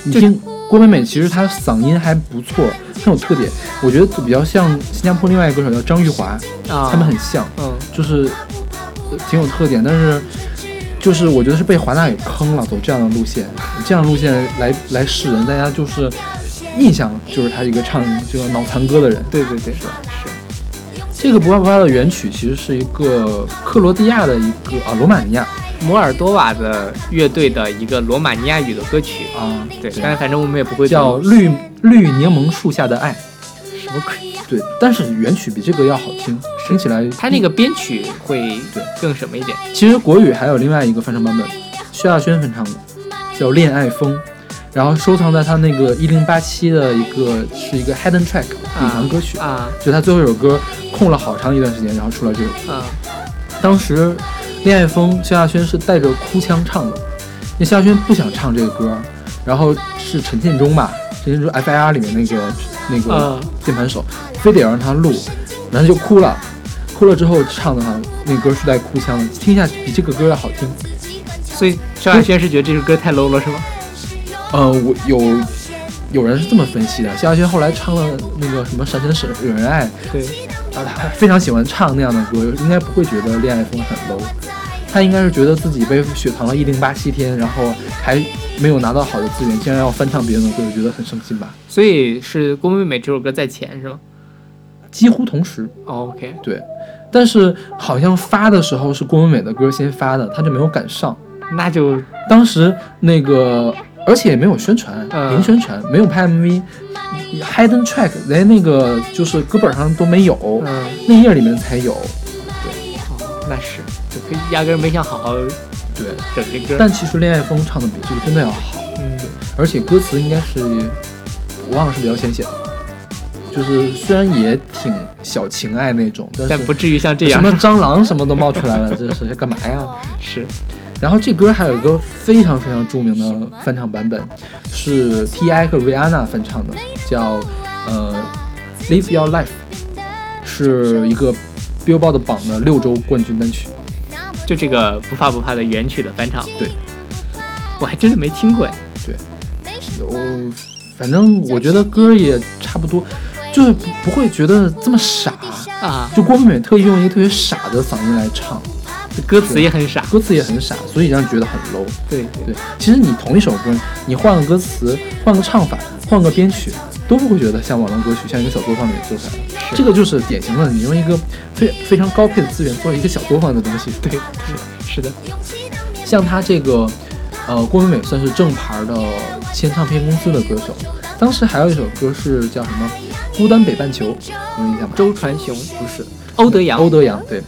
你听郭美美，其实她嗓音还不错，很有特点。我觉得比较像新加坡另外一个歌手叫张玉华，啊，他们很像，嗯，就是呃挺有特点，但是。就是我觉得是被华纳给坑了，走这样的路线，这样的路线来来示人，大家就是印象就是他一个唱这个脑残歌的人。对对对，是是。这个不怕不怕的原曲其实是一个克罗地亚的一个啊罗马尼亚。摩尔多瓦的乐队的一个罗马尼亚语的歌曲，啊，对，但是反正我们也不会叫绿绿柠檬树下的爱，什么鬼。对，但是原曲比这个要好听，听起来它那个编曲会对更什么一点？其实国语还有另外一个翻唱版本，萧亚轩翻唱的，叫《恋爱风》，然后收藏在他那个一零八七的一个是一个 hidden track 隐藏歌曲，啊就他最后一首歌空了好长一段时间，然后出了这首歌。啊当时《恋爱风》萧亚轩是带着哭腔唱的，因为萧亚轩不想唱这个歌，然后是陈建中吧，陈建中 FIR 里面那个那个啊键盘手，非得要让他录，然后就哭了，哭了之后唱的话，那歌是带哭腔的，听一下比这个歌要好听。所以萧亚轩是觉得这首歌太 low 了，是吗？呃，我有有人是这么分析的，萧亚轩后来唱了那个什么《闪闪闪惹人爱》，对，啊，他非常喜欢唱那样的歌，应该不会觉得《恋爱风》很 low，他应该是觉得自己被雪藏了一零八七天，然后还没有拿到好的资源，竟然要翻唱别人的歌，觉得很伤心吧？所以是郭美美这首歌在前是吗、几乎同时，哦、？OK，对，但是好像发的时候是郭美美的歌先发的，他就没有赶上。那就当时那个，而且也没有宣传，嗯。零宣传，没有拍 MV，hidden track 连那个就是歌本上都没有，嗯，那页里面才有。哦，那是就可以压根没想好好对，整这歌。但其实《恋爱风》唱的比这个真的要好，嗯，对。而且歌词应该是我忘了是比较浅显的，就是虽然也挺小情爱那种，但不至于像这样。什么蟑螂什么都冒出来了，这是干嘛呀？是然后这歌还有一个非常非常著名的翻唱版本，是 T.I 和 Rihanna 翻唱的，叫呃《Live Your Life》，是一个 Billboard 榜的六周冠军单曲。就这个不怕不怕的原曲的翻唱。对，我还真的没听过哎。我反正我觉得歌也差不多，就是不不会觉得这么傻。啊，就郭美美特意用一个特别傻的嗓音来唱，歌词也很傻。歌词也很傻，所以让人觉得很 low。对对，其实你同一首歌，你换个歌词，换个唱法，换个编曲，都不会觉得像网络歌曲，像一个小作坊里做出来的。是这个就是典型的，你用一个非非常高配的资源做一个小作坊的东西。对，是的。像他这个，呃，郭美美算是正牌的签唱片公司的歌手。当时还有一首歌是叫什么？孤单北半球》，有印象吗？周传雄、不是，欧德阳欧德阳对，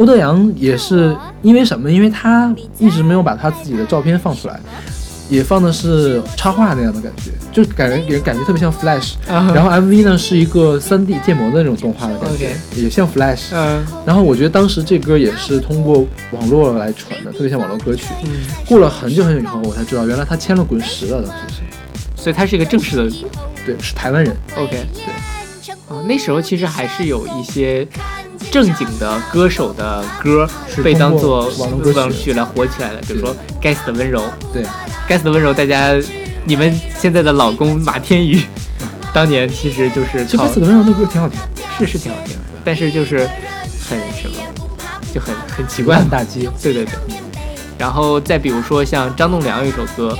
欧德阳也是因为什么？因为他一直没有把他自己的照片放出来，也放的是插画那样的感觉，就感觉给人感觉特别像 Flash。啊然后 MV 呢是一个 3D 建模的那种动画的感觉也像 Flash。嗯然后我觉得当时这歌也是通过网络来传的，特别像网络歌曲。嗯，过了很久很久以后，我才知道原来他签了滚石了，当时是，所以他是一个正式的对，是台湾人。OK 对。啊，那时候其实还是有一些正经的歌手的歌是被当做网络歌曲来火起来的，比如说《该死的温柔》。对，该死的温柔，大家你们现在的老公马天宇，当年其实就是靠其实《死的温柔》那歌挺好听，是是挺好听的，但是就是很什么，就很很奇怪满。大街。对对对，然后再比如说像张栋梁有一首歌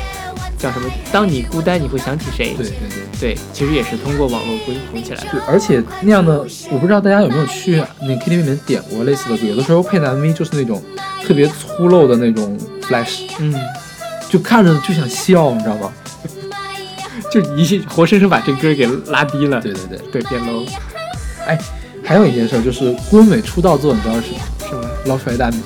叫什么？当你孤单，你会想起谁？对对对。对，其实也是通过网络红红起来的。对，而且那样的，我不知道大家有没有去那 KTV 里面点过类似的歌，有的时候配的 MV 就是那种特别粗陋的那种 flash，嗯，就看着就想笑，你知道吗？就一活生生把这歌给拉低了。对对对。对，变 low 哎，还有一件事就是郭文伟出道作，你知道是什么？是吗？老鼠爱大米。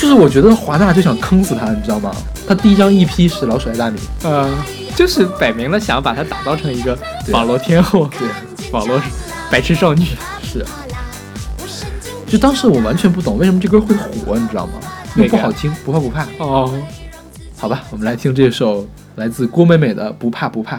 就是我觉得华纳就想坑死他，你知道吗？他第一张 EP 是老鼠爱大米，呃，就是摆明了想把他打造成一个对网络天后，对，网络白痴少女。是。就当时我完全不懂为什么这歌会火，你知道吗？又不好听，不怕不怕。哦，好吧，我们来听这首来自郭美美的《不怕不怕》。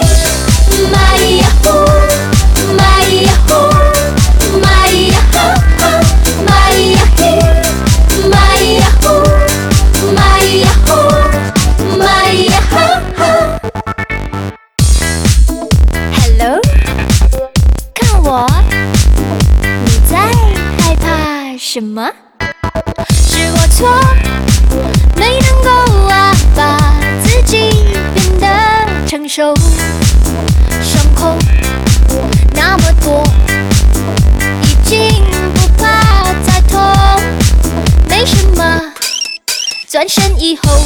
什么？是我错，没能够啊把自己变得成熟，伤口那么多，已经不怕再痛，没什么。转身以后，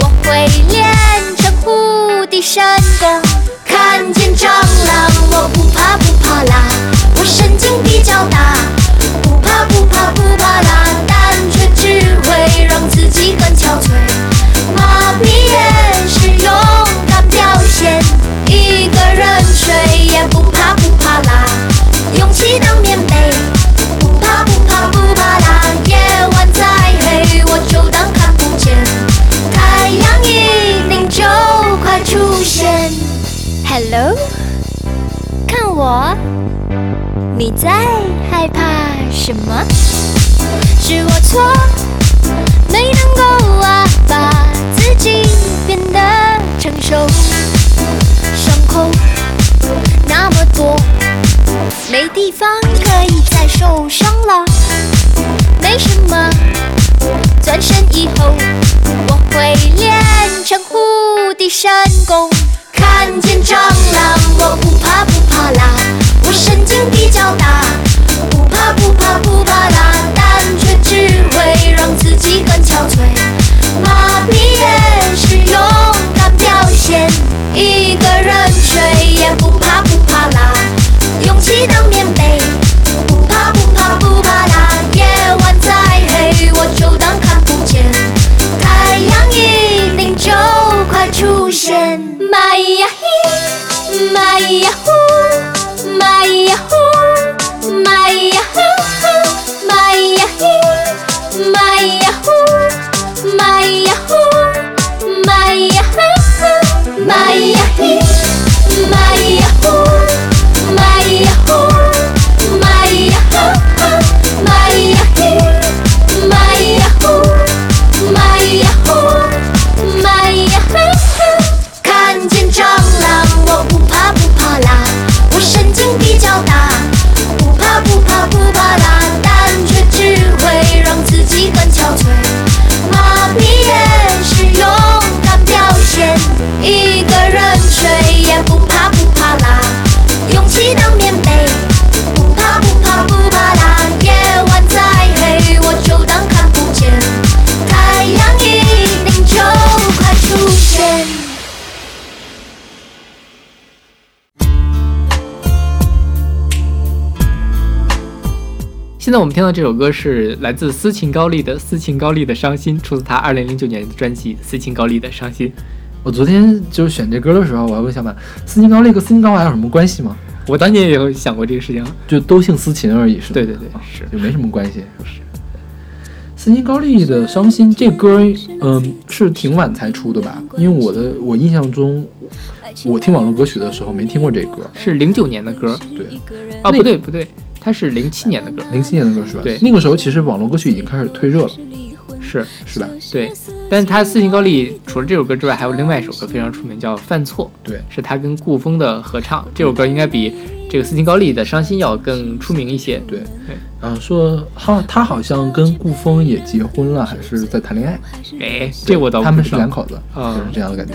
我会练成无敌神功。看见蟑螂，我不怕不怕啦，我神经比较大。不怕不怕不怕啦，但却只会让自己更憔悴。麻痹也是勇敢表现，一个人睡也不怕不怕啦，勇气当棉被。不怕不怕不怕啦，夜晚再黑我就当看不见，太阳一定就快出现。Hello，我，你在害怕什么？是我错，没能够啊把自己变得成熟，伤口那么多。没地方可以再受伤了，没什么。转身以后，我会练成无敌神功。看见蟑螂，我不怕不怕啦，我神经比较大。不怕不怕不怕啦，胆却只会让自己更憔悴。麻痹也是勇敢表现，一个人睡也不怕不怕啦。勇气当面们听到这首歌是来自斯琴高丽的《斯琴高丽的伤心》，出自他二零零九年的专辑《斯琴高丽的伤心》。我昨天就是选这歌的时候，我还会想把斯琴高丽和斯琴高娃有什么关系吗？我当年也有想过这个事情。就都姓斯琴而已，是吧？对对对啊是就没什么关系。是。斯琴高丽的《伤心》这歌，嗯，是挺晚才出的吧？因为我的我印象中，我听网络歌曲的时候没听过这歌。是零九年的歌，对，啊，不对不对，它是零七年的歌，零七年的歌是吧？对那个时候其实网络歌曲已经开始退热了，是是吧？对。但是他斯琴高丽除了这首歌之外，还有另外一首歌非常出名，叫《犯错》，对，是他跟顾风的合唱。这首歌应该比这个斯琴高丽的《伤心》要更出名一些。对对。然后说他他好像跟顾风也结婚了，还是在谈恋爱？哎，这我倒他们不知道是两口子，是这样的感觉。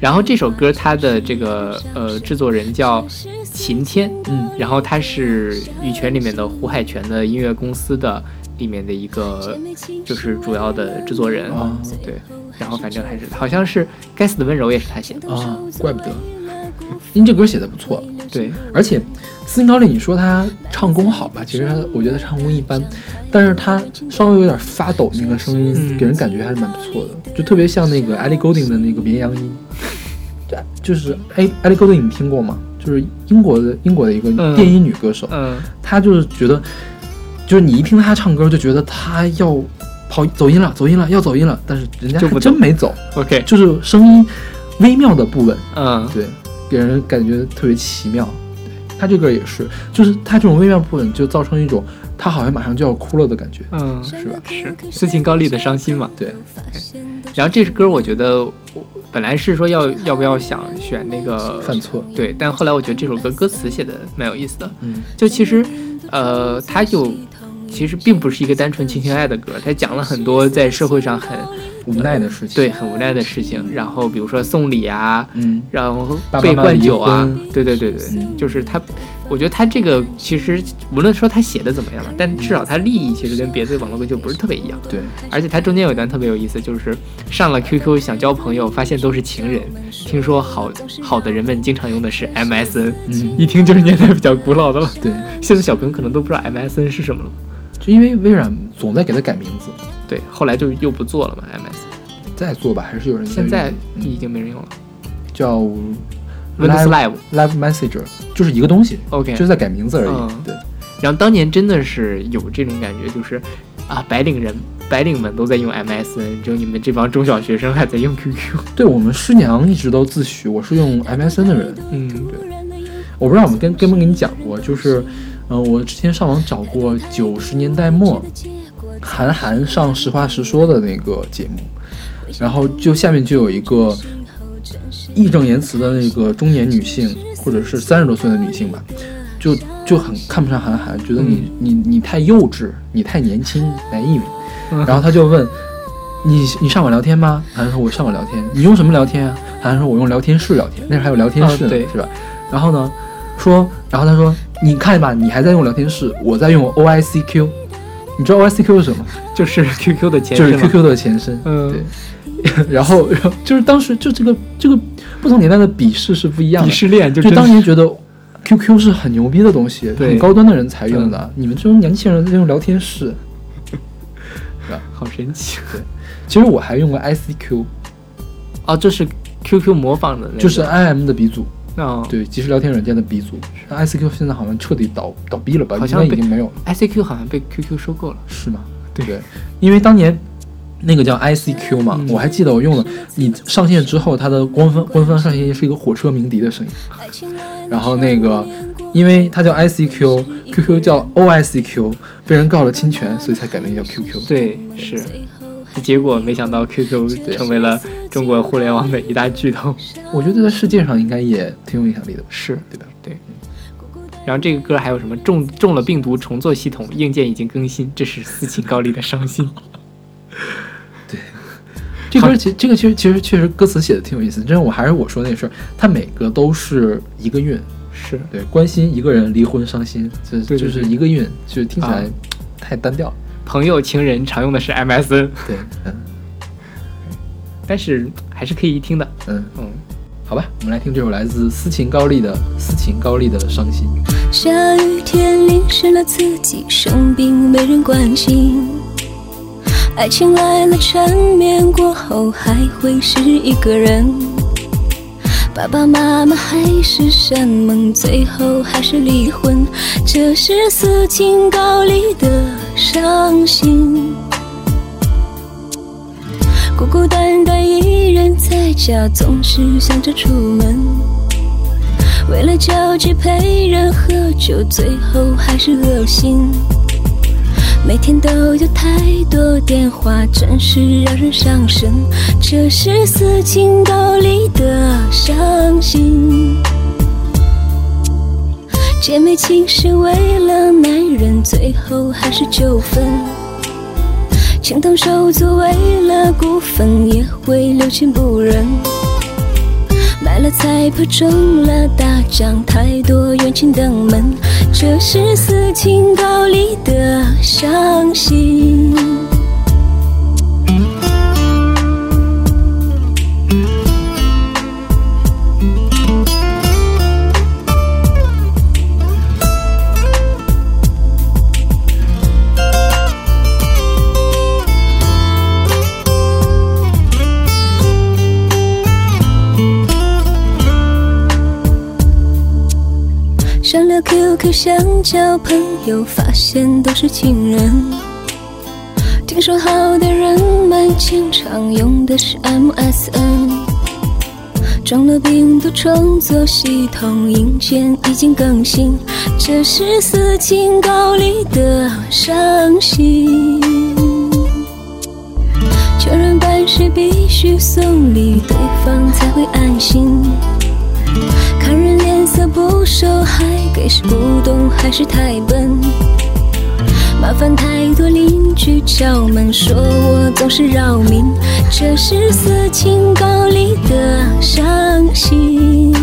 然后这首歌它的这个呃制作人叫秦天，嗯，然后他是羽泉里面的胡海泉的音乐公司的里面的一个就是主要的制作人，啊对，然后反正还是好像是《该死的温柔》也是他写的，啊，怪不得，因为这歌写的不错，对，而且斯琴高丽，你说他唱功好吧？其实他我觉得唱功一般，但是他稍微有点发抖，那个声音、嗯给人感觉还是蛮不错的，就特别像那个 Ellie Goulding 的那个绵羊音。对，就是哎，Ellie Goulding 你听过吗？就是英国的英国的一个嗯电音女歌手，嗯，她就是觉得，就是你一听她唱歌就觉得她要跑走音了，走音了，要走音了，但是人家就真没走，OK，就是声音微妙的不稳。嗯，对，给人感觉特别奇妙。对他这个也是，就是他这种微妙部分就造成一种他好像马上就要哭了的感觉，嗯，是吧？是斯琴高丽的伤心嘛。对，然后这首歌我觉得我本来是说要要不要想选那个犯错，对，但后来我觉得这首歌歌词写的蛮有意思的，嗯，就其实，呃，他就其实并不是一个单纯情情爱爱的歌，他讲了很多在社会上很无奈的事情。对很无奈的事情，然后比如说送礼啊，嗯，然后被灌酒啊，对对对对，嗯就是他，我觉得他这个其实无论说他写的怎么样吧，但至少他立意其实跟别的网络歌就不是特别一样。对，而且他中间有一段特别有意思，就是上了 QQ 想交朋友，发现都是情人。听说好好的人们经常用的是 MSN，嗯，一听就是年代比较古老的了。对，现在小朋友可能都不知道 MSN 是什么了。就因为微软总在给他改名字，对，后来就又不做了嘛，MSN。再做吧，还是有人现在已经没人用了。叫 Windows Live Live Messenger，就是一个东西 OK 就是在改名字而已。嗯对，然后当年真的是有这种感觉，就是啊，白领人、白领们都在用 MSN，只有你们这帮中小学生还在用 QQ。对我们师娘一直都自诩我是用 MSN 的人，嗯，对我不知道我们跟跟没跟你讲过，就是，嗯、我之前上网找过九十年代末韩寒上《实话实说》的那个节目，然后就下面就有一个义正言辞的那个中年女性，或者是三十多岁的女性吧，就就很看不上韩寒，觉得你、你你太幼稚，你太年轻 naive，然后他就问。你你上网聊天吗？韩寒说：“我上网聊天。你用什么聊天啊？”韩寒说：“我用聊天室聊天。那时候还有聊天室呢，是吧？”然后呢，说，然后他说：“你看吧，你还在用聊天室，我在用 OICQ。你知道 OICQ 是什么？就是 QQ 的前身就是 QQ 的前身。嗯对。然后，然 后就是当时就这个这个不同年代的鄙视是不一样的。鄙视链就就当年觉得 QQ 是很牛逼的东西，很高端的人才用的。你们这种年轻人在用聊天室。好神奇。对其实我还用过 ICQ，哦，这是 QQ 模仿的那个，就是 IM 的鼻祖。哦，对，即时聊天软件的鼻祖。那 ICQ 现在好像彻底倒倒闭了吧？好像已经没有了，，ICQ 好像被 QQ 收购了。是吗？对因为当年那个叫 ICQ 嘛，嗯我还记得我用了。你上线之后，它的官方官方上线是一个火车鸣笛的声音。然后那个，因为它叫 ICQ，QQ 叫 OICQ，被人告了侵权，所以才改名叫 QQ。对，是。结果没想到 QQ 成为了中国互联网的一大巨头。我觉得在世界上应该也挺有影响力的，是对吧？对。然后这个歌还有什么中中了病毒重做系统，硬件已经更新，这是斯琴高丽的伤心。对这歌其实这个其实其实确实歌词写的挺有意思，但是，我还是我说那事儿，它每个都是一个韵，是，对，关心一个人离婚伤心，就对对就是一个韵，就听起来啊太单调了。朋友、情人常用的是 MSN，对，嗯但是还是可以一听的。嗯，嗯，好吧，我们来听这首来自斯琴高丽的《斯琴高丽的伤心》。下雨天淋湿了自己，生病没人关心。爱情来了缠绵过后，还会是一个人。爸爸妈妈海誓山盟，最后还是离婚。这是斯琴高丽的伤心。孤孤单单一人在家，总是想着出门。为了交际陪人喝酒，最后还是恶心。每天都有太多电话，真是让人伤神。这是斯琴高丽的伤心。姐妹情是为了男人，最后还是纠纷。情同手足为了股份，也会六亲不认。买了彩票中了大奖，太多冤情登门，这是斯琴高丽的伤心。可想交朋友，发现都是情人。听说好的人们经常用的是 MSN，装了病毒重做系统，硬件已经更新。这是斯琴高丽的伤心。确认办事必须送礼，对方才会安心。看人脸色不熟，还给是不懂还是太笨？麻烦太多，邻居敲门说我总是扰民，这是斯琴高丽的伤心。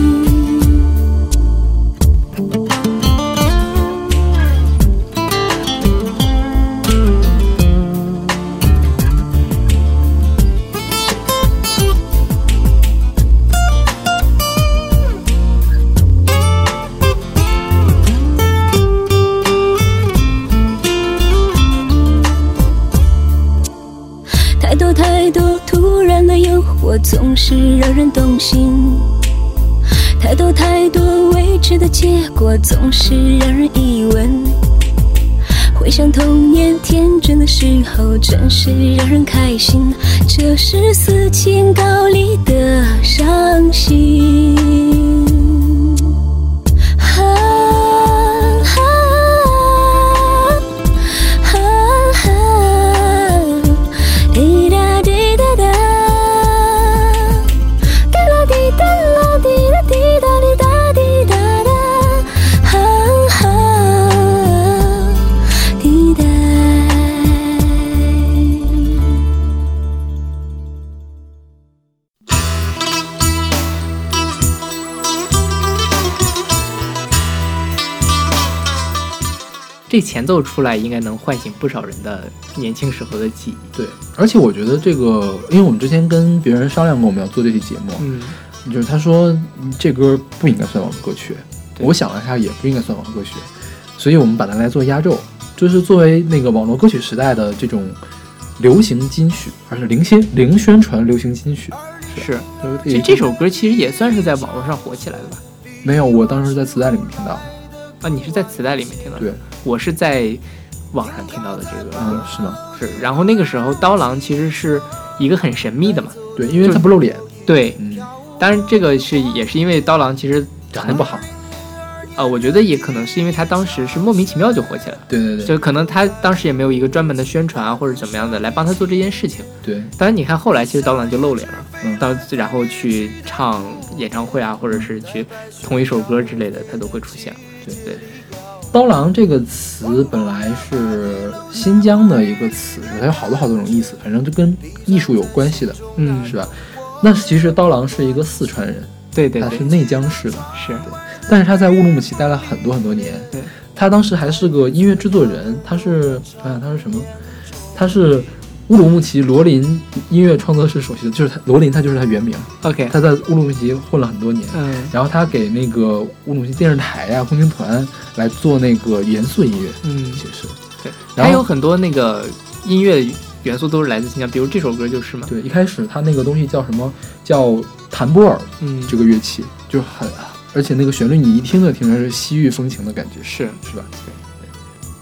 总是让人动心。太多太多未知的结果，总是让人疑问。回想童年天真的时候，真是让人开心。这是斯琴高丽的伤心。这前奏出来，应该能唤醒不少人的年轻时候的记忆。对，而且我觉得这个，因为我们之前跟别人商量过我们要做这期节目，嗯，就是他说嗯这歌不应该算网络歌曲，我想了一下也不应该算网络歌曲，所以我们把它来做压轴，就是作为那个网络歌曲时代的这种流行金曲，而是零宣零宣传流行金曲。是。就是其实这首歌其实也算是在网络上火起来的吧？没有，我当时在磁带里面听到的。啊，你是在磁带里面听到的？对，我是在网上听到的这个嗯，，是吗？是。然后那个时候刀郎其实是一个很神秘的嘛，对，因为他不露脸，对。嗯，当然这个是也是因为刀郎其实长得不好。呃，我觉得也可能是因为他当时是莫名其妙就火起来了。对对对就可能他当时也没有一个专门的宣传啊，或者怎么样的来帮他做这件事情。对，当然，你看后来其实刀郎就露脸了，嗯当然后去唱演唱会啊，或者是去同一首歌之类的，他都会出现。对对，刀郎这个词本来是新疆的一个词，它有好多好多种意思，反正就跟艺术有关系的，嗯，是吧？那其实刀郎是一个四川人，对对对，他是内江市的，是，但是他在乌鲁木齐待了很多很多年。对，他当时还是个音乐制作人，他是啊，他是什么？他是乌鲁木齐罗林音乐创作室首席的，就是他罗林，他就是他原名，OK，他在乌鲁木齐混了很多年。嗯然后他给那个乌鲁木齐电视台呀、共青团来做那个严肃音乐，嗯，其实对，然后有很多那个音乐元素都是来自新疆，比如这首歌就是嘛，对，一开始他那个东西叫什么？叫弹拨尔嗯，这个乐器，就是很，而且那个旋律你一听就听着是西域风情的感觉，是是吧？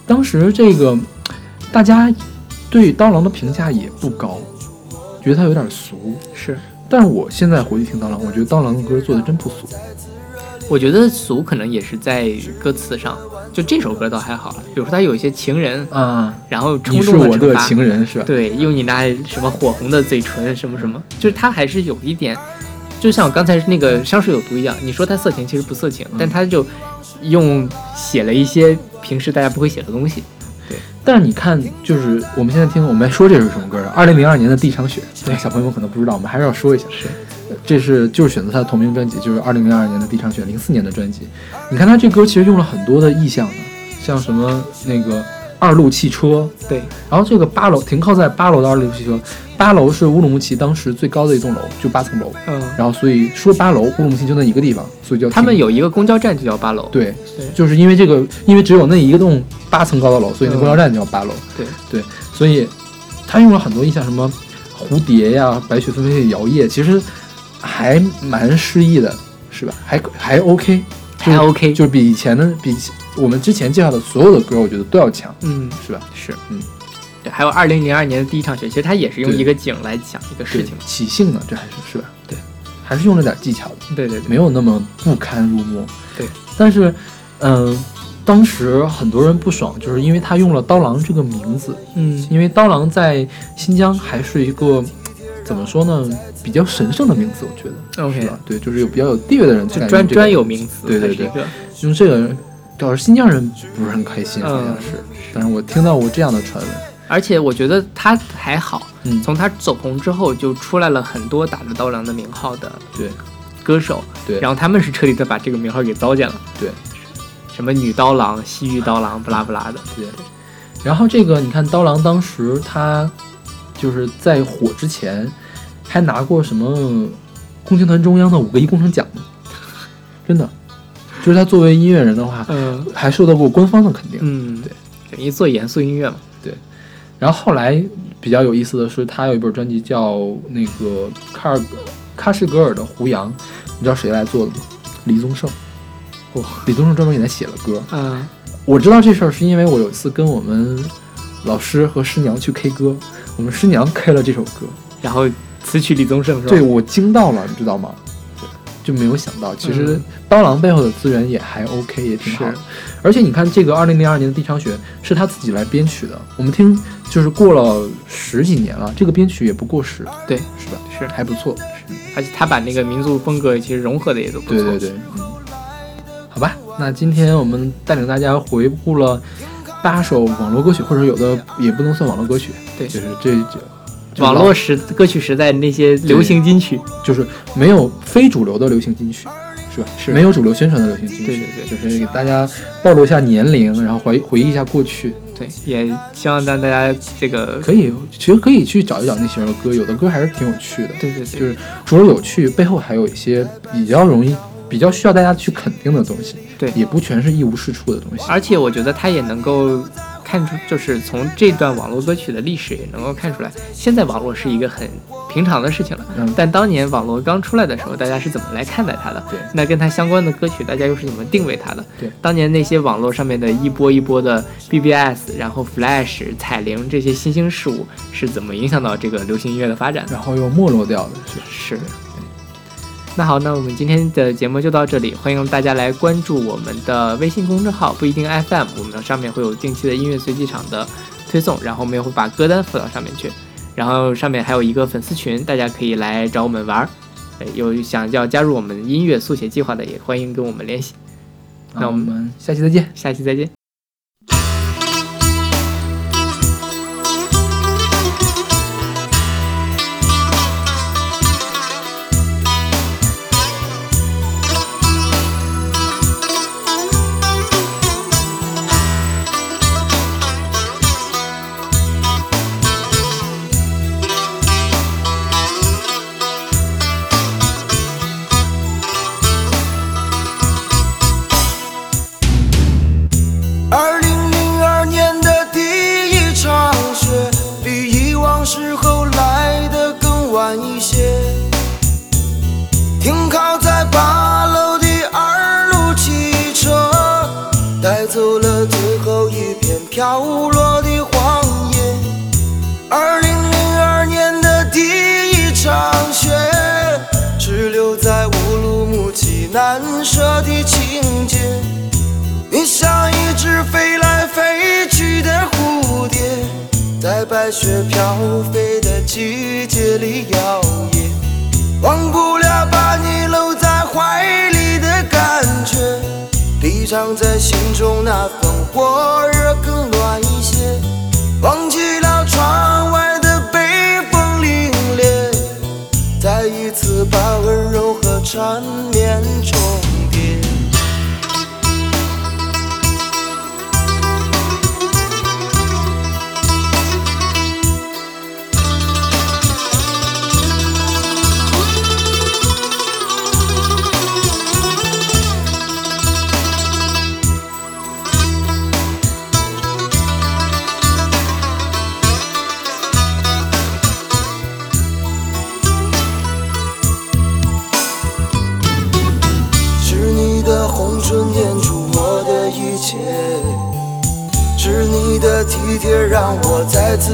当时这个大家对刀郎的评价也不高，觉得他有点俗。是，但是我现在回去听刀郎，我觉得刀郎的歌做的真不俗。我觉得俗可能也是在歌词上，就这首歌倒还好，比如说他有一些情人，啊，然后冲你是动的惩罚我的情人是吧？对，用你那什么火红的嘴唇什么什么，就是他还是有一点，就像我刚才那个香水有毒一样，你说它色情，其实不色情，但它就用写了一些平时大家不会写的东西。对但是你看，就是我们现在听，我们来说这是什么歌啊？二零零二年的《第一场雪》，对小朋友们可能不知道，我们还是要说一下。是，这是就是选择他的同名专辑，就是二零零二年的《第一场雪》，零四年的专辑。你看他这歌其实用了很多的意象的，像什么那个二路汽车，对，然后这个八楼停靠在八楼的二路汽车，八楼是乌鲁木齐当时最高的一栋楼，就八层楼。嗯，然后所以说八楼，乌鲁木齐就那一个地方，所以叫停他们有一个公交站就叫八楼。对对，就是因为这个，因为只有那一个栋八层高的楼，所以那嗯公交站叫八楼。对对，所以他用了很多意象，什么蝴蝶呀、白雪纷飞的摇曳，其实还蛮诗意的，是吧？还还 OK，还就是 OK 就是比以前的比我们之前介绍的所有的歌，我觉得都要强，嗯，是吧？是，嗯，对，还有二零零二年的第一场雪，其实它也是用一个景来讲一个事情。起兴呢，这还是是吧？对，还是用了点技巧的。对对对，没有那么不堪入目。对，但是，嗯、当时很多人不爽，就是因为他用了刀郎这个名字，嗯，因为刀郎在新疆还是一个怎么说呢，比较神圣的名词，我觉得。OK 吧？对，就是有比较有地位的人才就专专有名词，对对对。用这个，倒是新疆人不是很开心，好像嗯。是。但是我听到过这样的传闻，而且我觉得他还好，嗯，从他走红之后，就出来了很多打着刀郎的名号的对。歌手，对。然后他们是彻底的把这个名号给糟践了，对。什么女刀郎、西域刀郎，不拉不拉的，对。然后这个你看，刀郎当时他就是在火之前，还拿过什么共青团中央的五个一工程奖呢，真的，就是他作为音乐人的话，嗯。还受到过官方的肯定。嗯，对，等于做严肃音乐嘛，对。然后后来比较有意思的是，他有一本专辑叫那个卡尔喀什格尔的《胡杨》，你知道谁来做的吗？李宗盛。哦，李宗盛专门给他写了歌。嗯。我知道这事儿是因为我有一次跟我们老师和师娘去 K 歌，我们师娘开了这首歌，然后词曲李宗盛是吧？对我惊到了，你知道吗？就没有想到，其实嗯刀郎背后的资源也还 OK，也挺好的。而且你看，这个二零零二年的《地场雪》是他自己来编曲的，我们听就是过了十几年了，这个编曲也不过时，对是吧？是，还不错。而且他把那个民族风格其实融合的也都不错，对对对，嗯，好吧，那今天我们带领大家回顾了八首网络歌曲，或者有的也不能算网络歌曲，对。就是这这这网络时歌曲时代那些流行金曲，就是没有非主流的流行金曲，是吧？是。没有主流宣传的流行金曲，对对对就是给大家暴露一下年龄，然后回回忆一下过去，对，也希望让大家这个可以，其实可以去找一找那些歌，有的歌还是挺有趣的，对对对，就是除了有趣，背后还有一些比较容易、比较需要大家去肯定的东西，对也不全是一无是处的东西。而且我觉得他也能够看出，就是从这段网络歌曲的历史也能够看出来，现在网络是一个很平常的事情了。嗯但当年网络刚出来的时候，大家是怎么来看待它的？对那跟它相关的歌曲，大家又是怎么定位它的？对，当年那些网络上面的一波一波的 BBS，然后 Flash、彩铃这些新兴事物是怎么影响到这个流行音乐的发展的？然后又没落掉的是，是。那好，那我们今天的节目就到这里，欢迎大家来关注我们的微信公众号不一定 FM，我们上面会有定期的音乐随机场的推送，然后我们也会把歌单附到上面去，然后上面还有一个粉丝群，大家可以来找我们玩儿。呃有想要加入我们音乐速写计划的，也欢迎跟我们联系。那那我们下期再见。下期再见。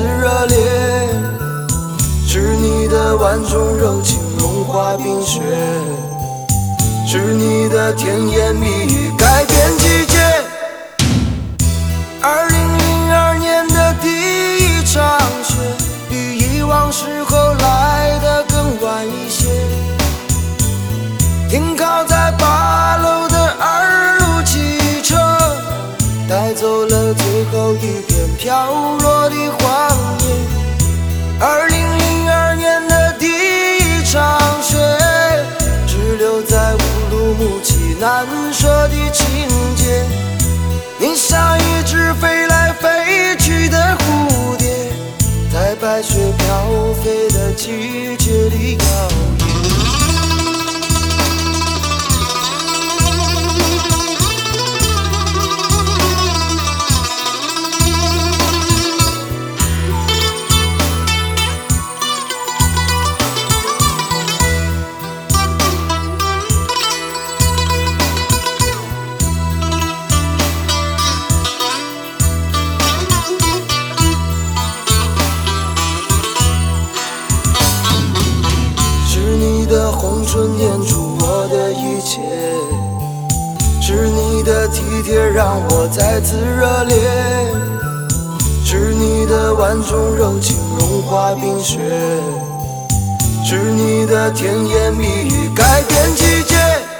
热烈，是你的万种柔情融化冰雪，是你的甜言蜜语改变季节。二零零二年的第一场雪，比以往时候来的更晚一些。停靠在八楼的二路汽车，带走了最后一片飘落的让我再次热烈，是你的万种柔情融化冰雪，是你的甜言蜜语改变季节。